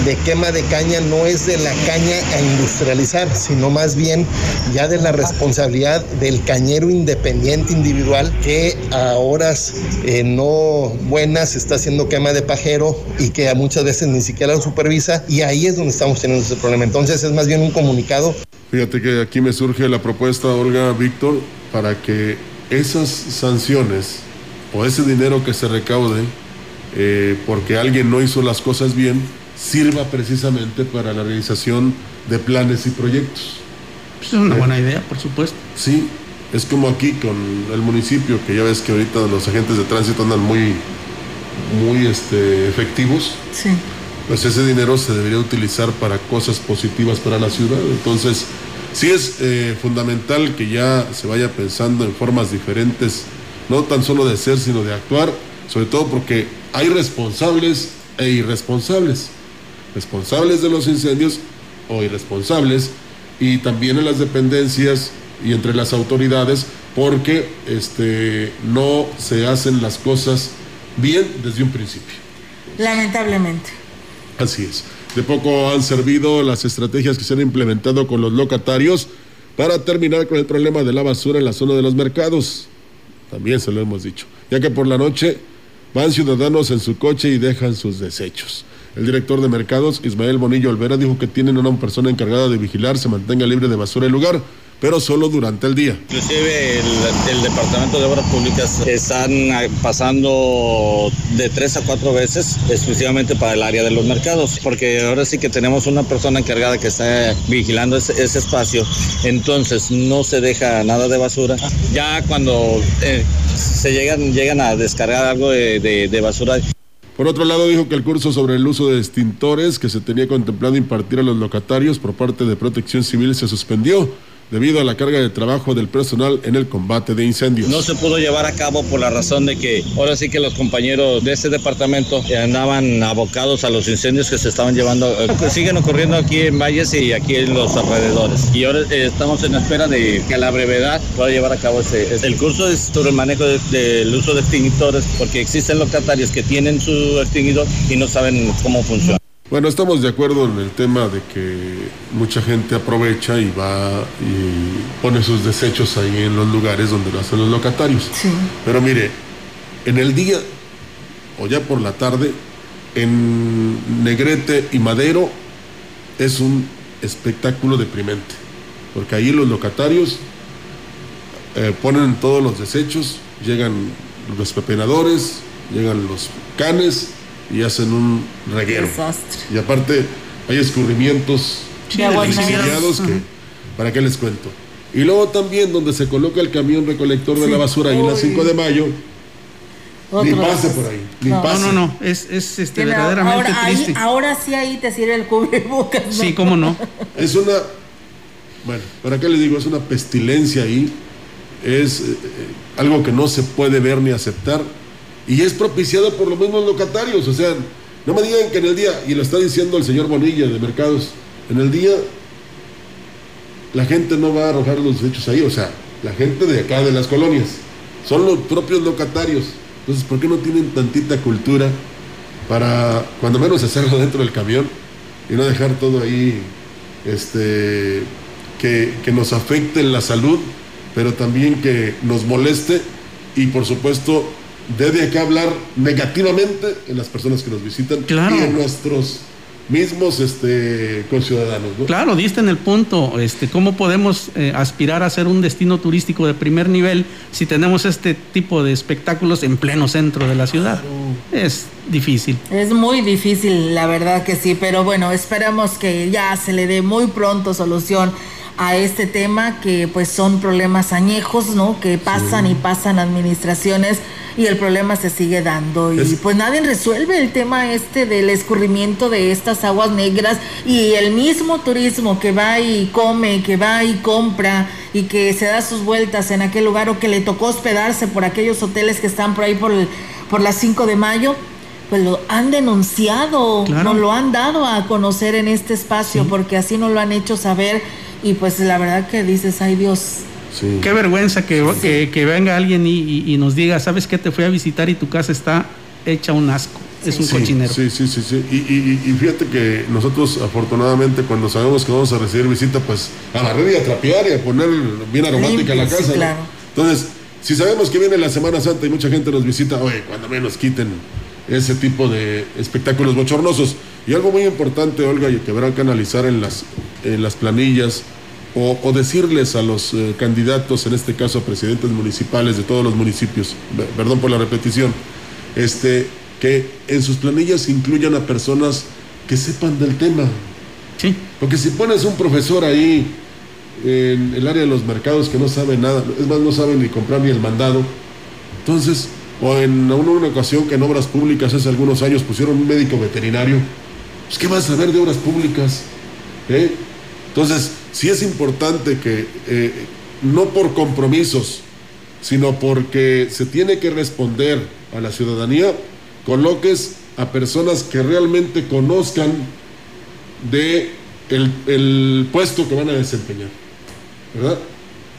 de quema de caña no es de la caña a industrializar, sino más bien ya de la responsabilidad del cañero independiente individual que a horas eh, no buenas está haciendo quema de pajero y que muchas veces ni siquiera lo supervisa y ahí es donde estamos teniendo ese problema. Entonces es más bien un comunicado. Fíjate que aquí me surge la propuesta, Olga, Víctor, para que esas sanciones o ese dinero que se recaude eh, porque alguien no hizo las cosas bien sirva precisamente para la realización de planes y proyectos. Pues es una buena idea, por supuesto. Sí, Es como aquí con el municipio, que ya ves que ahorita los agentes de tránsito andan muy, muy este, efectivos. Sí. Pues ese dinero se debería utilizar para cosas positivas para la ciudad. Entonces, sí es eh, fundamental que ya se vaya pensando en formas diferentes, no tan solo de ser, sino de actuar, sobre todo porque hay responsables e irresponsables. Responsables de los incendios o irresponsables y también en las dependencias y entre las autoridades porque este, no se hacen las cosas bien desde un principio. Lamentablemente. Así es. De poco han servido las estrategias que se han implementado con los locatarios para terminar con el problema de la basura en la zona de los mercados. También se lo hemos dicho, ya que por la noche van ciudadanos en su coche y dejan sus desechos. El director de mercados, Ismael Bonillo Olvera, dijo que tienen una persona encargada de vigilar se mantenga libre de basura el lugar, pero solo durante el día. Inclusive el, Departamento de Obras Públicas están pasando de tres a cuatro veces exclusivamente para el área de los mercados, porque ahora sí que tenemos una persona encargada que está vigilando ese, espacio, entonces no se deja nada de basura. Ya cuando eh, se llegan, llegan a descargar algo de basura, por otro lado, dijo que el curso sobre el uso de extintores que se tenía contemplado impartir a los locatarios por parte de Protección Civil se suspendió debido a la carga de trabajo del personal en el combate de incendios. No se pudo llevar a cabo por la razón de que ahora sí que los compañeros de este departamento andaban abocados a los incendios que se estaban llevando, eh, siguen ocurriendo aquí en Valles y aquí en los alrededores. Y ahora eh, estamos en espera de que a la brevedad pueda llevar a cabo ese, el curso de sobre el manejo del uso de extinguidores, porque existen locatarios que tienen su extinguidor y no saben cómo funciona. Bueno, estamos de acuerdo en el tema de que mucha gente aprovecha y va y pone sus desechos ahí en los lugares donde lo hacen los locatarios. Sí. Pero mire, en el día o ya por la tarde, en Negrete y Madero es un espectáculo deprimente, porque ahí los locatarios eh, ponen todos los desechos, llegan los pepenadores, llegan los canes y hacen un reguero. Y aparte hay escurrimientos sí, que, ¿para qué les cuento? Y luego también donde se coloca el camión recolector de la basura ahí en la 5 de mayo, ni pase por ahí, ni no. pase. No, no, no, es, es este, verdaderamente ahora, triste. ahora sí ahí te sirve el cubrebocas. Sí, cómo no. Es una, bueno, ¿para qué les digo? Es una pestilencia ahí, es eh, algo que no se puede ver ni aceptar y es propiciado por los mismos locatarios. O sea, no me digan que en el día, y lo está diciendo el señor Bonilla de Mercados, en el día la gente no va a arrojar los desechos ahí, o sea, la gente de acá de las colonias, son los propios locatarios. Entonces, ¿por qué no tienen tantita cultura para cuando menos hacerlo dentro del camión y no dejar todo ahí este, que, que nos afecte la salud, pero también que nos moleste y por supuesto debe acá hablar negativamente en las personas que nos visitan y en nuestros mismos este, conciudadanos. Claro, diste en el punto, este, ¿cómo podemos eh, aspirar a ser un destino turístico de primer nivel si tenemos este tipo de espectáculos en pleno centro de la ciudad? Es difícil. Es muy difícil, la verdad que sí, pero bueno, esperamos que ya se le dé muy pronto solución a este tema que pues son problemas añejos, ¿no? Que pasan y pasan administraciones y el problema se sigue dando. Y pues nadie resuelve el tema este del escurrimiento de estas aguas negras y el mismo turismo que va y come, que va y compra y que se da sus vueltas en aquel lugar o que le tocó hospedarse por aquellos hoteles que están por ahí por, por las 5 de mayo, pues lo han denunciado, no lo han dado a conocer en este espacio porque así no lo han hecho saber y pues la verdad que dices, ay Dios, Qué vergüenza que, que, venga alguien y, nos diga, ¿sabes qué? Te fui a visitar y tu casa está hecha un asco. Es un cochinero. Sí, sí, sí, sí. Y, fíjate que nosotros, afortunadamente, cuando sabemos que vamos a recibir visita, pues a barrer y a trapear y a poner bien aromática la casa. Entonces, si sabemos que viene la Semana Santa y mucha gente nos visita, oye, cuando menos quiten ese tipo de espectáculos bochornosos. Y algo muy importante, Olga, y que habrá que analizar en las, en las planillas o, decirles a los eh, candidatos, en este caso a presidentes municipales de todos los municipios, perdón por la repetición, este, que en sus planillas incluyan a personas que sepan del tema. Sí. Porque si pones un profesor ahí en el área de los mercados que no saben nada, es más, no saben ni comprar ni el mandado. Entonces, o en una, ocasión que en obras públicas hace algunos años pusieron un médico veterinario, pues ¿qué vas a saber de obras públicas? ¿Eh? Entonces, sí es importante que eh, no por compromisos, sino porque se tiene que responder a la ciudadanía, coloques a personas que realmente conozcan de el, puesto que van a desempeñar, ¿verdad?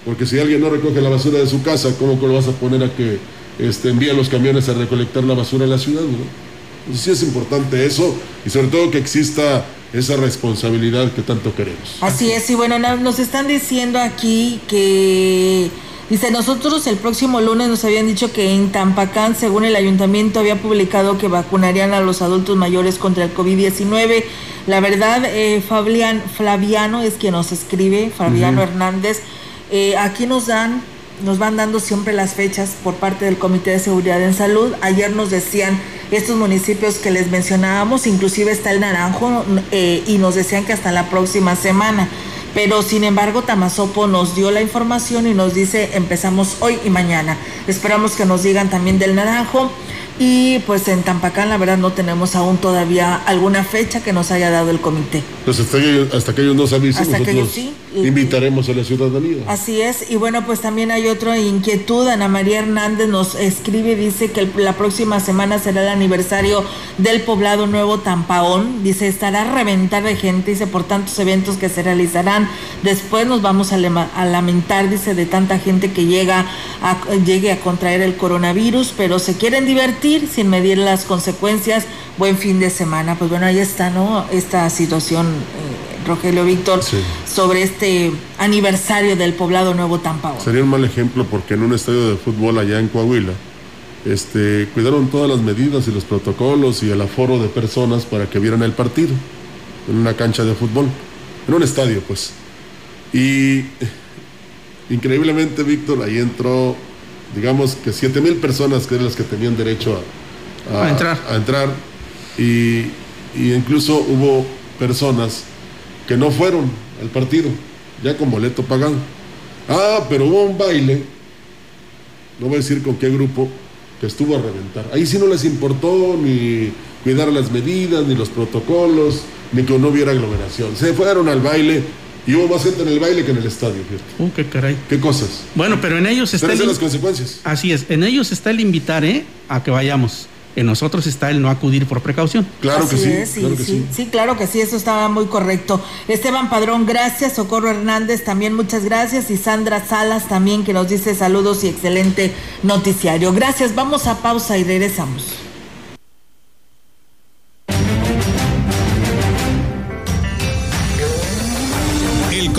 Porque si alguien no recoge la basura de su casa, ¿cómo lo vas a poner a que este, envíe los camiones a recolectar la basura en la ciudad? ¿no? Sí es importante eso y sobre todo que exista esa responsabilidad que tanto queremos. Así es, y bueno, nos están diciendo aquí que Dice, nosotros el próximo lunes nos habían dicho que en Tampacán, según el ayuntamiento, había publicado que vacunarían a los adultos mayores contra el COVID-19. La verdad, eh, Fabián, Flaviano es quien nos escribe, Fabiano Hernández. Eh, aquí nos dan, nos van dando siempre las fechas por parte del Comité de Seguridad en Salud. Ayer nos decían estos municipios que les mencionábamos, inclusive está el Naranjo, eh, y nos decían que hasta la próxima semana. Pero sin embargo, Tamazopo nos dio la información y nos dice empezamos hoy y mañana. Esperamos que nos digan también del naranjo. Y pues en Tampacán la verdad no tenemos aún todavía alguna fecha que nos haya dado el comité. Pues hasta que, hasta que ellos nos avisen, hasta nosotros sí, invitaremos a la ciudadanía. Así es, y bueno, pues también hay otra inquietud. Ana María Hernández nos escribe, dice que la próxima semana será el aniversario del poblado nuevo Tampaón. Dice, estará a reventar de gente, dice, por tantos eventos que se realizarán. Después nos vamos a, a lamentar, dice, de tanta gente que llega a, llegue a contraer el coronavirus, pero se quieren divertir sin medir las consecuencias. Buen fin de semana. Pues bueno, ahí está, ¿no? Esta situación, eh, Rogelio Víctor, sobre este aniversario del poblado Nuevo Tampa. Sería un mal ejemplo porque en un estadio de fútbol allá en Coahuila, este, cuidaron todas las medidas y los protocolos y el aforo de personas para que vieran el partido en una cancha de fútbol, en un estadio, pues. Y increíblemente, Víctor, ahí entró digamos que 7 mil personas que eran las que tenían derecho a, entrar. A entrar y, incluso hubo personas que no fueron al partido, ya con boleto pagado. Ah, pero hubo un baile, no voy a decir con qué grupo, que estuvo a reventar. Ahí sí no les importó ni cuidar las medidas, ni los protocolos, ni que no hubiera aglomeración. Se fueron al baile y hubo más gente en el baile que en el estadio, Uh, qué caray. ¿Qué cosas? Bueno, pero en ellos está. el... las consecuencias. Así es, en ellos está el invitar, ¿eh? A que vayamos. En nosotros está el no acudir por precaución. Claro que sí, sí, claro que sí, sí. claro que sí, eso estaba muy correcto. Esteban Padrón, gracias. Socorro Hernández, también muchas gracias. Y Sandra Salas también, que nos dice saludos y excelente noticiario. Gracias, vamos a pausa y regresamos.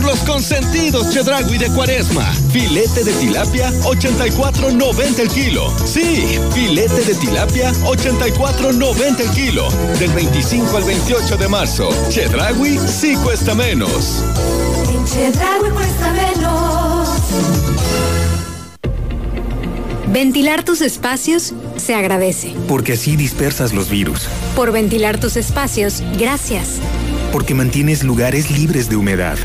los consentidos Chedragui de Cuaresma. Filete de tilapia 84.90 el kilo. Sí, filete de tilapia 84.90 el kilo. Del 25 al 28 de marzo. Chedragui sí cuesta menos. En Chedragui cuesta menos. Ventilar tus espacios se agradece. Porque así dispersas los virus. Por ventilar tus espacios, gracias. Porque mantienes lugares libres de humedad.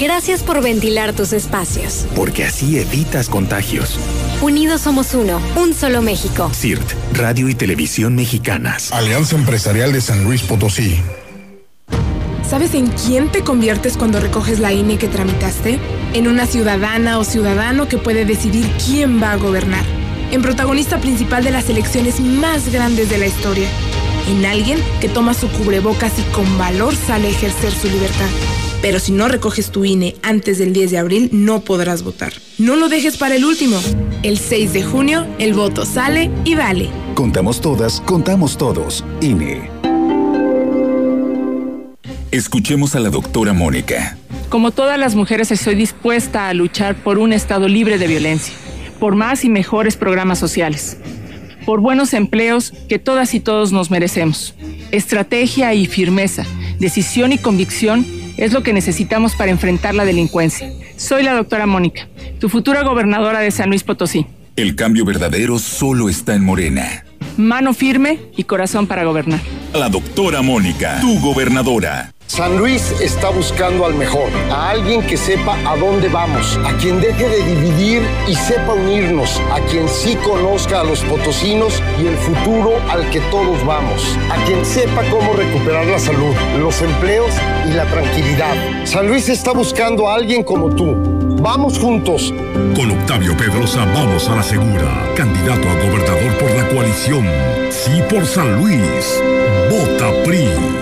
Gracias por ventilar tus espacios. Porque así evitas contagios. Unidos somos uno, un solo México. CIRT, Radio y Televisión Mexicanas. Alianza Empresarial de San Luis Potosí. ¿Sabes en quién te conviertes cuando recoges la INE que tramitaste? En una ciudadana o ciudadano que puede decidir quién va a gobernar. En protagonista principal de las elecciones más grandes de la historia. En alguien que toma su cubrebocas y con valor sale a ejercer su libertad. Pero si no recoges tu INE antes del 10 de abril, no podrás votar. No lo dejes para el último. El 6 de junio, el voto sale y vale. Contamos todas, contamos todos. INE. Escuchemos a la doctora Mónica Como todas las mujeres estoy dispuesta a luchar por un Estado libre de violencia, por más y mejores programas sociales, por buenos empleos que todas y todos nos merecemos. Estrategia y firmeza, decisión y convicción es lo que necesitamos para enfrentar la delincuencia. Soy la doctora Mónica, tu futura gobernadora de San Luis Potosí. El cambio verdadero solo está en Morena. Mano firme y corazón para gobernar. La doctora Mónica, tu gobernadora. San Luis está buscando al mejor, a alguien que sepa a dónde vamos, a quien deje de dividir y sepa unirnos, a quien sí conozca a los potosinos y el futuro al que todos vamos, a quien sepa cómo recuperar la salud, los empleos y la tranquilidad. San Luis está buscando a alguien como tú. Vamos juntos. Con Octavio Pedrosa vamos a la segura. Candidato a gobernador por la coalición. Sí por San Luis. Vota PRI.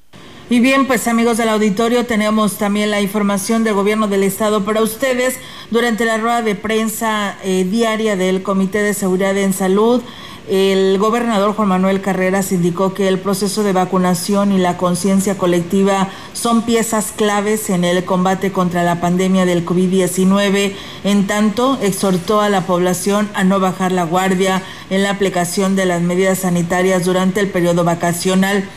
Y bien, pues amigos del auditorio, tenemos también la información del gobierno del estado para ustedes. Durante la rueda de prensa eh, diaria del Comité de Seguridad en Salud, el gobernador Juan Manuel Carreras indicó que el proceso de vacunación y la conciencia colectiva son piezas claves en el combate contra la pandemia del COVID-19. En tanto, exhortó a la población a no bajar la guardia en la aplicación de las medidas sanitarias durante el periodo vacacional.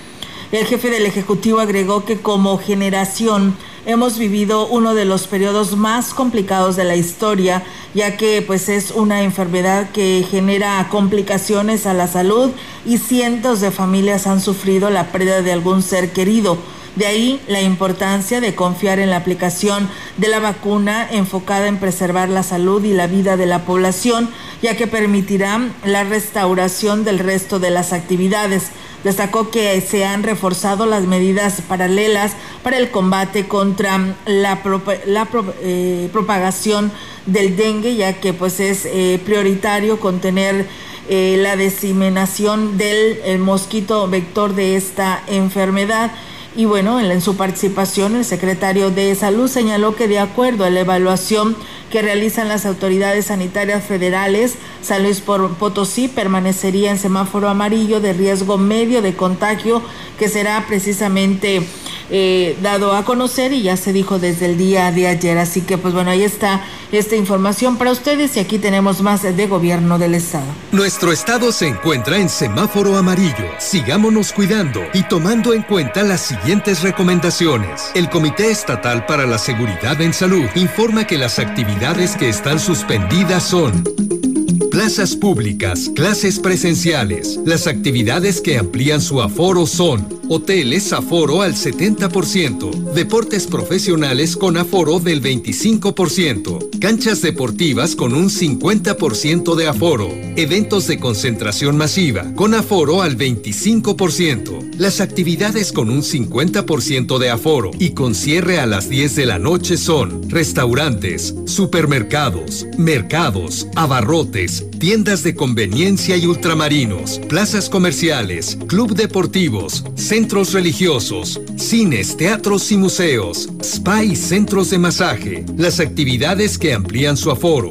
El jefe del Ejecutivo agregó que como generación hemos vivido uno de los periodos más complicados de la historia, ya que pues es una enfermedad que genera complicaciones a la salud y cientos de familias han sufrido la pérdida de algún ser querido. De ahí la importancia de confiar en la aplicación de la vacuna enfocada en preservar la salud y la vida de la población, ya que permitirá la restauración del resto de las actividades. Destacó que se han reforzado las medidas paralelas para el combate contra la, eh, propagación del dengue, ya que pues es eh, prioritario contener eh, la diseminación del mosquito vector de esta enfermedad. Y bueno, en, en su participación el secretario de Salud señaló que de acuerdo a la evaluación que realizan las autoridades sanitarias federales, San Luis Potosí permanecería en semáforo amarillo de riesgo medio de contagio, que será precisamente eh, dado a conocer y ya se dijo desde el día de ayer. Así que pues bueno, ahí está esta información para ustedes y aquí tenemos más de gobierno del estado. Nuestro estado se encuentra en semáforo amarillo. Sigámonos cuidando y tomando en cuenta las siguientes recomendaciones. El Comité Estatal para la Seguridad en Salud informa que las actividades que están suspendidas son plazas públicas, clases presenciales. Las actividades que amplían su aforo son hoteles aforo al 70%, deportes profesionales con aforo del 25%, canchas deportivas con un 50% de aforo, eventos de concentración masiva con aforo al 25%, las actividades con un 50% de aforo y con cierre a las 10 de la noche son restaurantes, supermercados, mercados, abarrotes, tiendas de conveniencia y ultramarinos, plazas comerciales, club deportivos, centros religiosos, cines, teatros y museos, spa y centros de masaje. Las actividades que amplían su aforo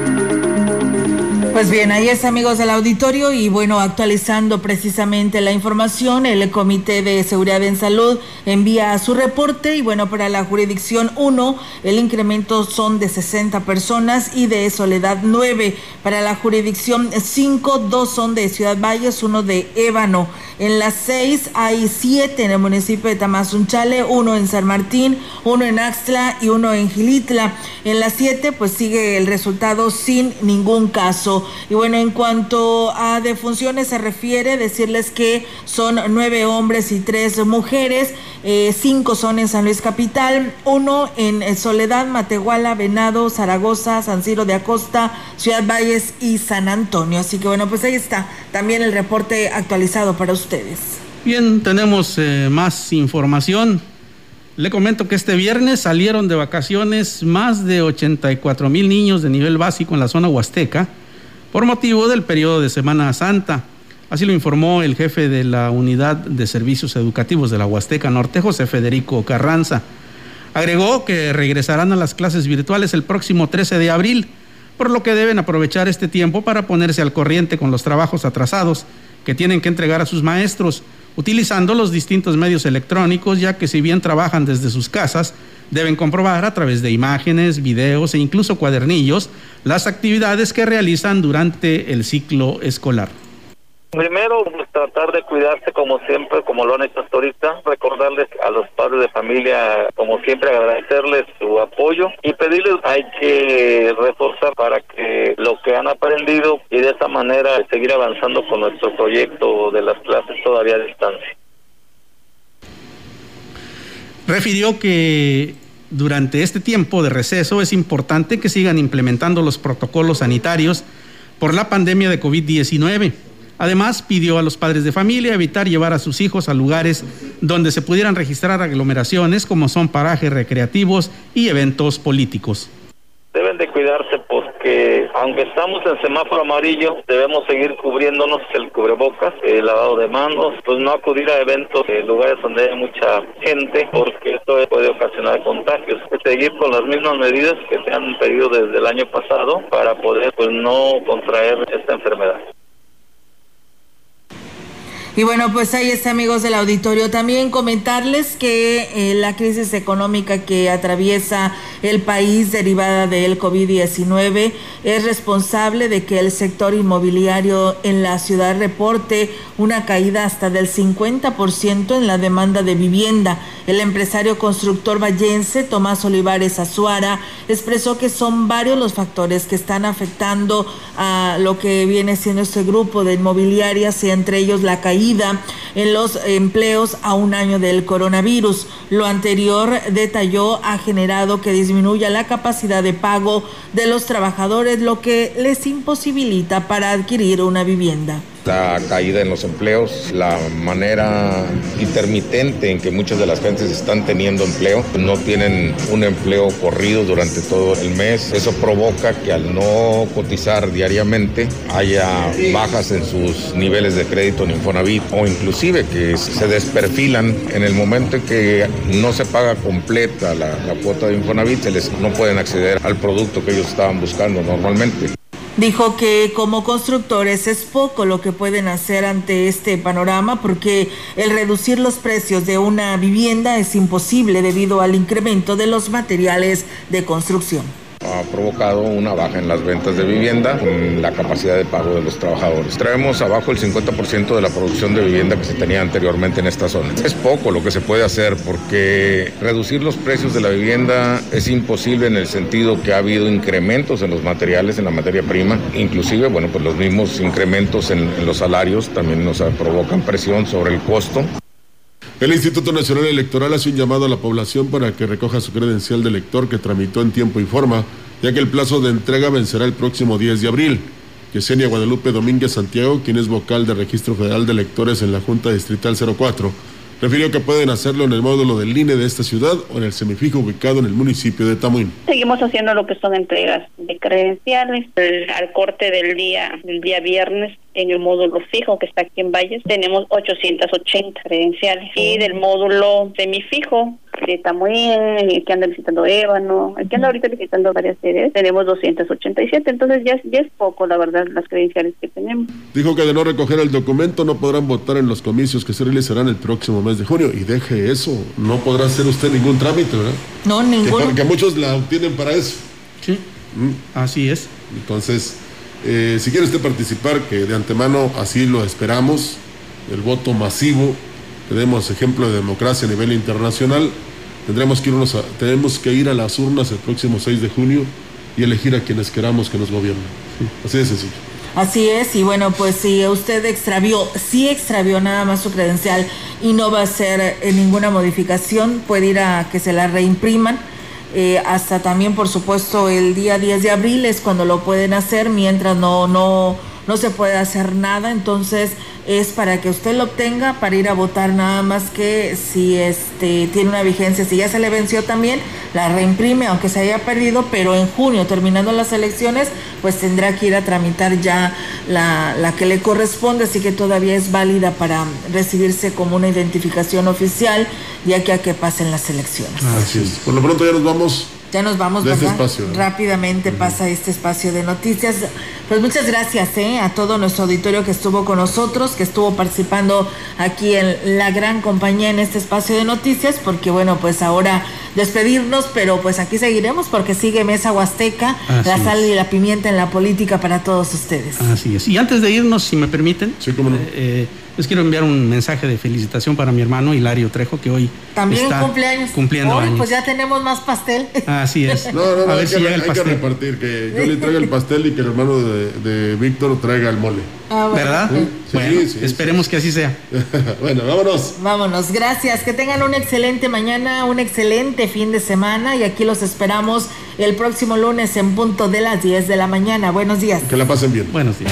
Pues bien, ahí es amigos del auditorio y bueno, actualizando precisamente la información, el Comité de Seguridad en Salud envía su reporte y bueno, para la jurisdicción 1 el incremento son de 60 personas y de Soledad 9. Para la jurisdicción 5, dos son de Ciudad Valles, uno de Ébano. En las 6 hay 7 en el municipio de Tamazunchale, uno en San Martín, uno en Axtla y uno en Gilitla. En las 7 pues sigue el resultado sin ningún caso. Y bueno, en cuanto a defunciones se refiere, decirles que son nueve hombres y tres mujeres, eh, cinco son en San Luis Capital, uno en Soledad, Matehuala, Venado, Zaragoza, San Ciro de Acosta, Ciudad Valles y San Antonio. Así que bueno, pues ahí está también el reporte actualizado para ustedes. Bien, tenemos eh, más información. Le comento que este viernes salieron de vacaciones más de 84 mil niños de nivel básico en la zona huasteca por motivo del periodo de Semana Santa. Así lo informó el jefe de la Unidad de Servicios Educativos de la Huasteca Norte, José Federico Carranza. Agregó que regresarán a las clases virtuales el próximo 13 de abril, por lo que deben aprovechar este tiempo para ponerse al corriente con los trabajos atrasados que tienen que entregar a sus maestros, utilizando los distintos medios electrónicos, ya que si bien trabajan desde sus casas, deben comprobar a través de imágenes, videos e incluso cuadernillos las actividades que realizan durante el ciclo escolar. Primero, tratar de cuidarse como siempre, como lo han hecho hasta ahorita, recordarles a los padres de familia, como siempre, agradecerles su apoyo y pedirles, hay que reforzar para que lo que han aprendido y de esa manera seguir avanzando con nuestro proyecto de las clases todavía a distancia. Refirió que durante este tiempo de receso es importante que sigan implementando los protocolos sanitarios por la pandemia de COVID-19. Además, pidió a los padres de familia evitar llevar a sus hijos a lugares donde se pudieran registrar aglomeraciones como son parajes recreativos y eventos políticos. Deben de cuidarse porque aunque estamos en semáforo amarillo, debemos seguir cubriéndonos el cubrebocas, el lavado de manos, pues no acudir a eventos en lugares donde hay mucha gente porque esto puede ocasionar contagios. Seguir con las mismas medidas que se han pedido desde el año pasado para poder pues no contraer esta enfermedad. Y bueno, pues ahí está, amigos del auditorio. También comentarles que eh, la crisis económica que atraviesa el país derivada del COVID-19 es responsable de que el sector inmobiliario en la ciudad reporte una caída hasta del 50% en la demanda de vivienda. El empresario constructor vallense Tomás Olivares Azuara expresó que son varios los factores que están afectando a lo que viene siendo este grupo de inmobiliarias y entre ellos la caída en los empleos a un año del coronavirus. Lo anterior, detalló, ha generado que disminuya la capacidad de pago de los trabajadores, lo que les imposibilita para adquirir una vivienda la caída en los empleos, la manera intermitente en que muchas de las gentes están teniendo empleo, no tienen un empleo corrido durante todo el mes. Eso provoca que al no cotizar diariamente haya bajas en sus niveles de crédito en Infonavit o inclusive que se desperfilan en el momento en que no se paga completa la, cuota de Infonavit, se les, no pueden acceder al producto que ellos estaban buscando normalmente. Dijo que como constructores es poco lo que pueden hacer ante este panorama porque el reducir los precios de una vivienda es imposible debido al incremento de los materiales de construcción ha provocado una baja en las ventas de vivienda, en la capacidad de pago de los trabajadores. Traemos abajo el 50% de la producción de vivienda que se tenía anteriormente en esta zona. Es poco lo que se puede hacer porque reducir los precios de la vivienda es imposible en el sentido que ha habido incrementos en los materiales, en la materia prima, inclusive, bueno, pues los mismos incrementos en, en los salarios también nos provocan presión sobre el costo. El Instituto Nacional Electoral hace un llamado a la población para que recoja su credencial de elector que tramitó en tiempo y forma, ya que el plazo de entrega vencerá el próximo 10 de abril. Yesenia Guadalupe Domínguez Santiago, quien es vocal del Registro Federal de Electores en la Junta Distrital 04, refirió que pueden hacerlo en el módulo del INE de esta ciudad o en el semifijo ubicado en el municipio de Tamuín. Seguimos haciendo lo que son entregas de credenciales al corte del día del día viernes en el módulo fijo que está aquí en Valles tenemos 880 credenciales y del módulo semifijo de Tamuín, el que anda visitando Ébano, el que anda ahorita visitando varias sedes, tenemos 287, entonces ya, ya es poco, la verdad, las credenciales que tenemos. Dijo que de no recoger el documento no podrán votar en los comicios que se realizarán el próximo mes de junio. Y deje eso, no podrá hacer usted ningún trámite, ¿verdad? No, ninguno. Porque muchos la obtienen para eso. Sí, así es. Entonces, eh, si quiere usted participar, que de antemano así lo esperamos, el voto masivo, tenemos ejemplo de democracia a nivel internacional, tendremos que, irnos a, tenemos que ir a las urnas el próximo 6 de junio y elegir a quienes queramos que nos gobiernen. Así de sencillo. Así es, y bueno, pues si usted extravió, sí extravió nada más su credencial y no va a hacer eh, ninguna modificación, puede ir a que se la reimpriman. Eh, hasta también, por supuesto, el día 10 de abril es cuando lo pueden hacer, mientras no, no, no se puede hacer nada. Entonces, es para que usted lo obtenga para ir a votar nada más que si este tiene una vigencia, si ya se le venció también, la reimprime aunque se haya perdido, pero en junio terminando las elecciones, pues tendrá que ir a tramitar ya la, la que le corresponde, así que todavía es válida para recibirse como una identificación oficial ya que a que pasen las elecciones. Así es. Por lo pronto ya nos vamos. Ya nos vamos, de este ¿verdad? espacio, ¿no? Rápidamente pasa este espacio de noticias. Pues muchas gracias ¿eh? a todo nuestro auditorio que estuvo con nosotros, que estuvo participando aquí en la gran compañía en este espacio de noticias, porque bueno, pues ahora despedirnos, pero pues aquí seguiremos porque sigue Mesa Huasteca, Así la es. sal y la pimienta en la política para todos ustedes. Así es. Y antes de irnos, si me permiten, eh, les quiero enviar un mensaje de felicitación para mi hermano Hilario Trejo, que hoy También está cumpleaños. cumpliendo Hoy, años. pues ya tenemos más pastel. Así es. No, no, no, a hay, ver si que, llega el hay que pastel. repartir, que yo le traiga el pastel y que el hermano de, de Víctor traiga el mole. Ah, bueno. ¿Verdad? Sí, bueno, sí, esperemos que así sea. bueno, vámonos. Vámonos, gracias. Que tengan una excelente mañana, un excelente fin de semana y aquí los esperamos el próximo lunes en punto de las 10 de la mañana. Buenos días. Que la pasen bien. Buenos días.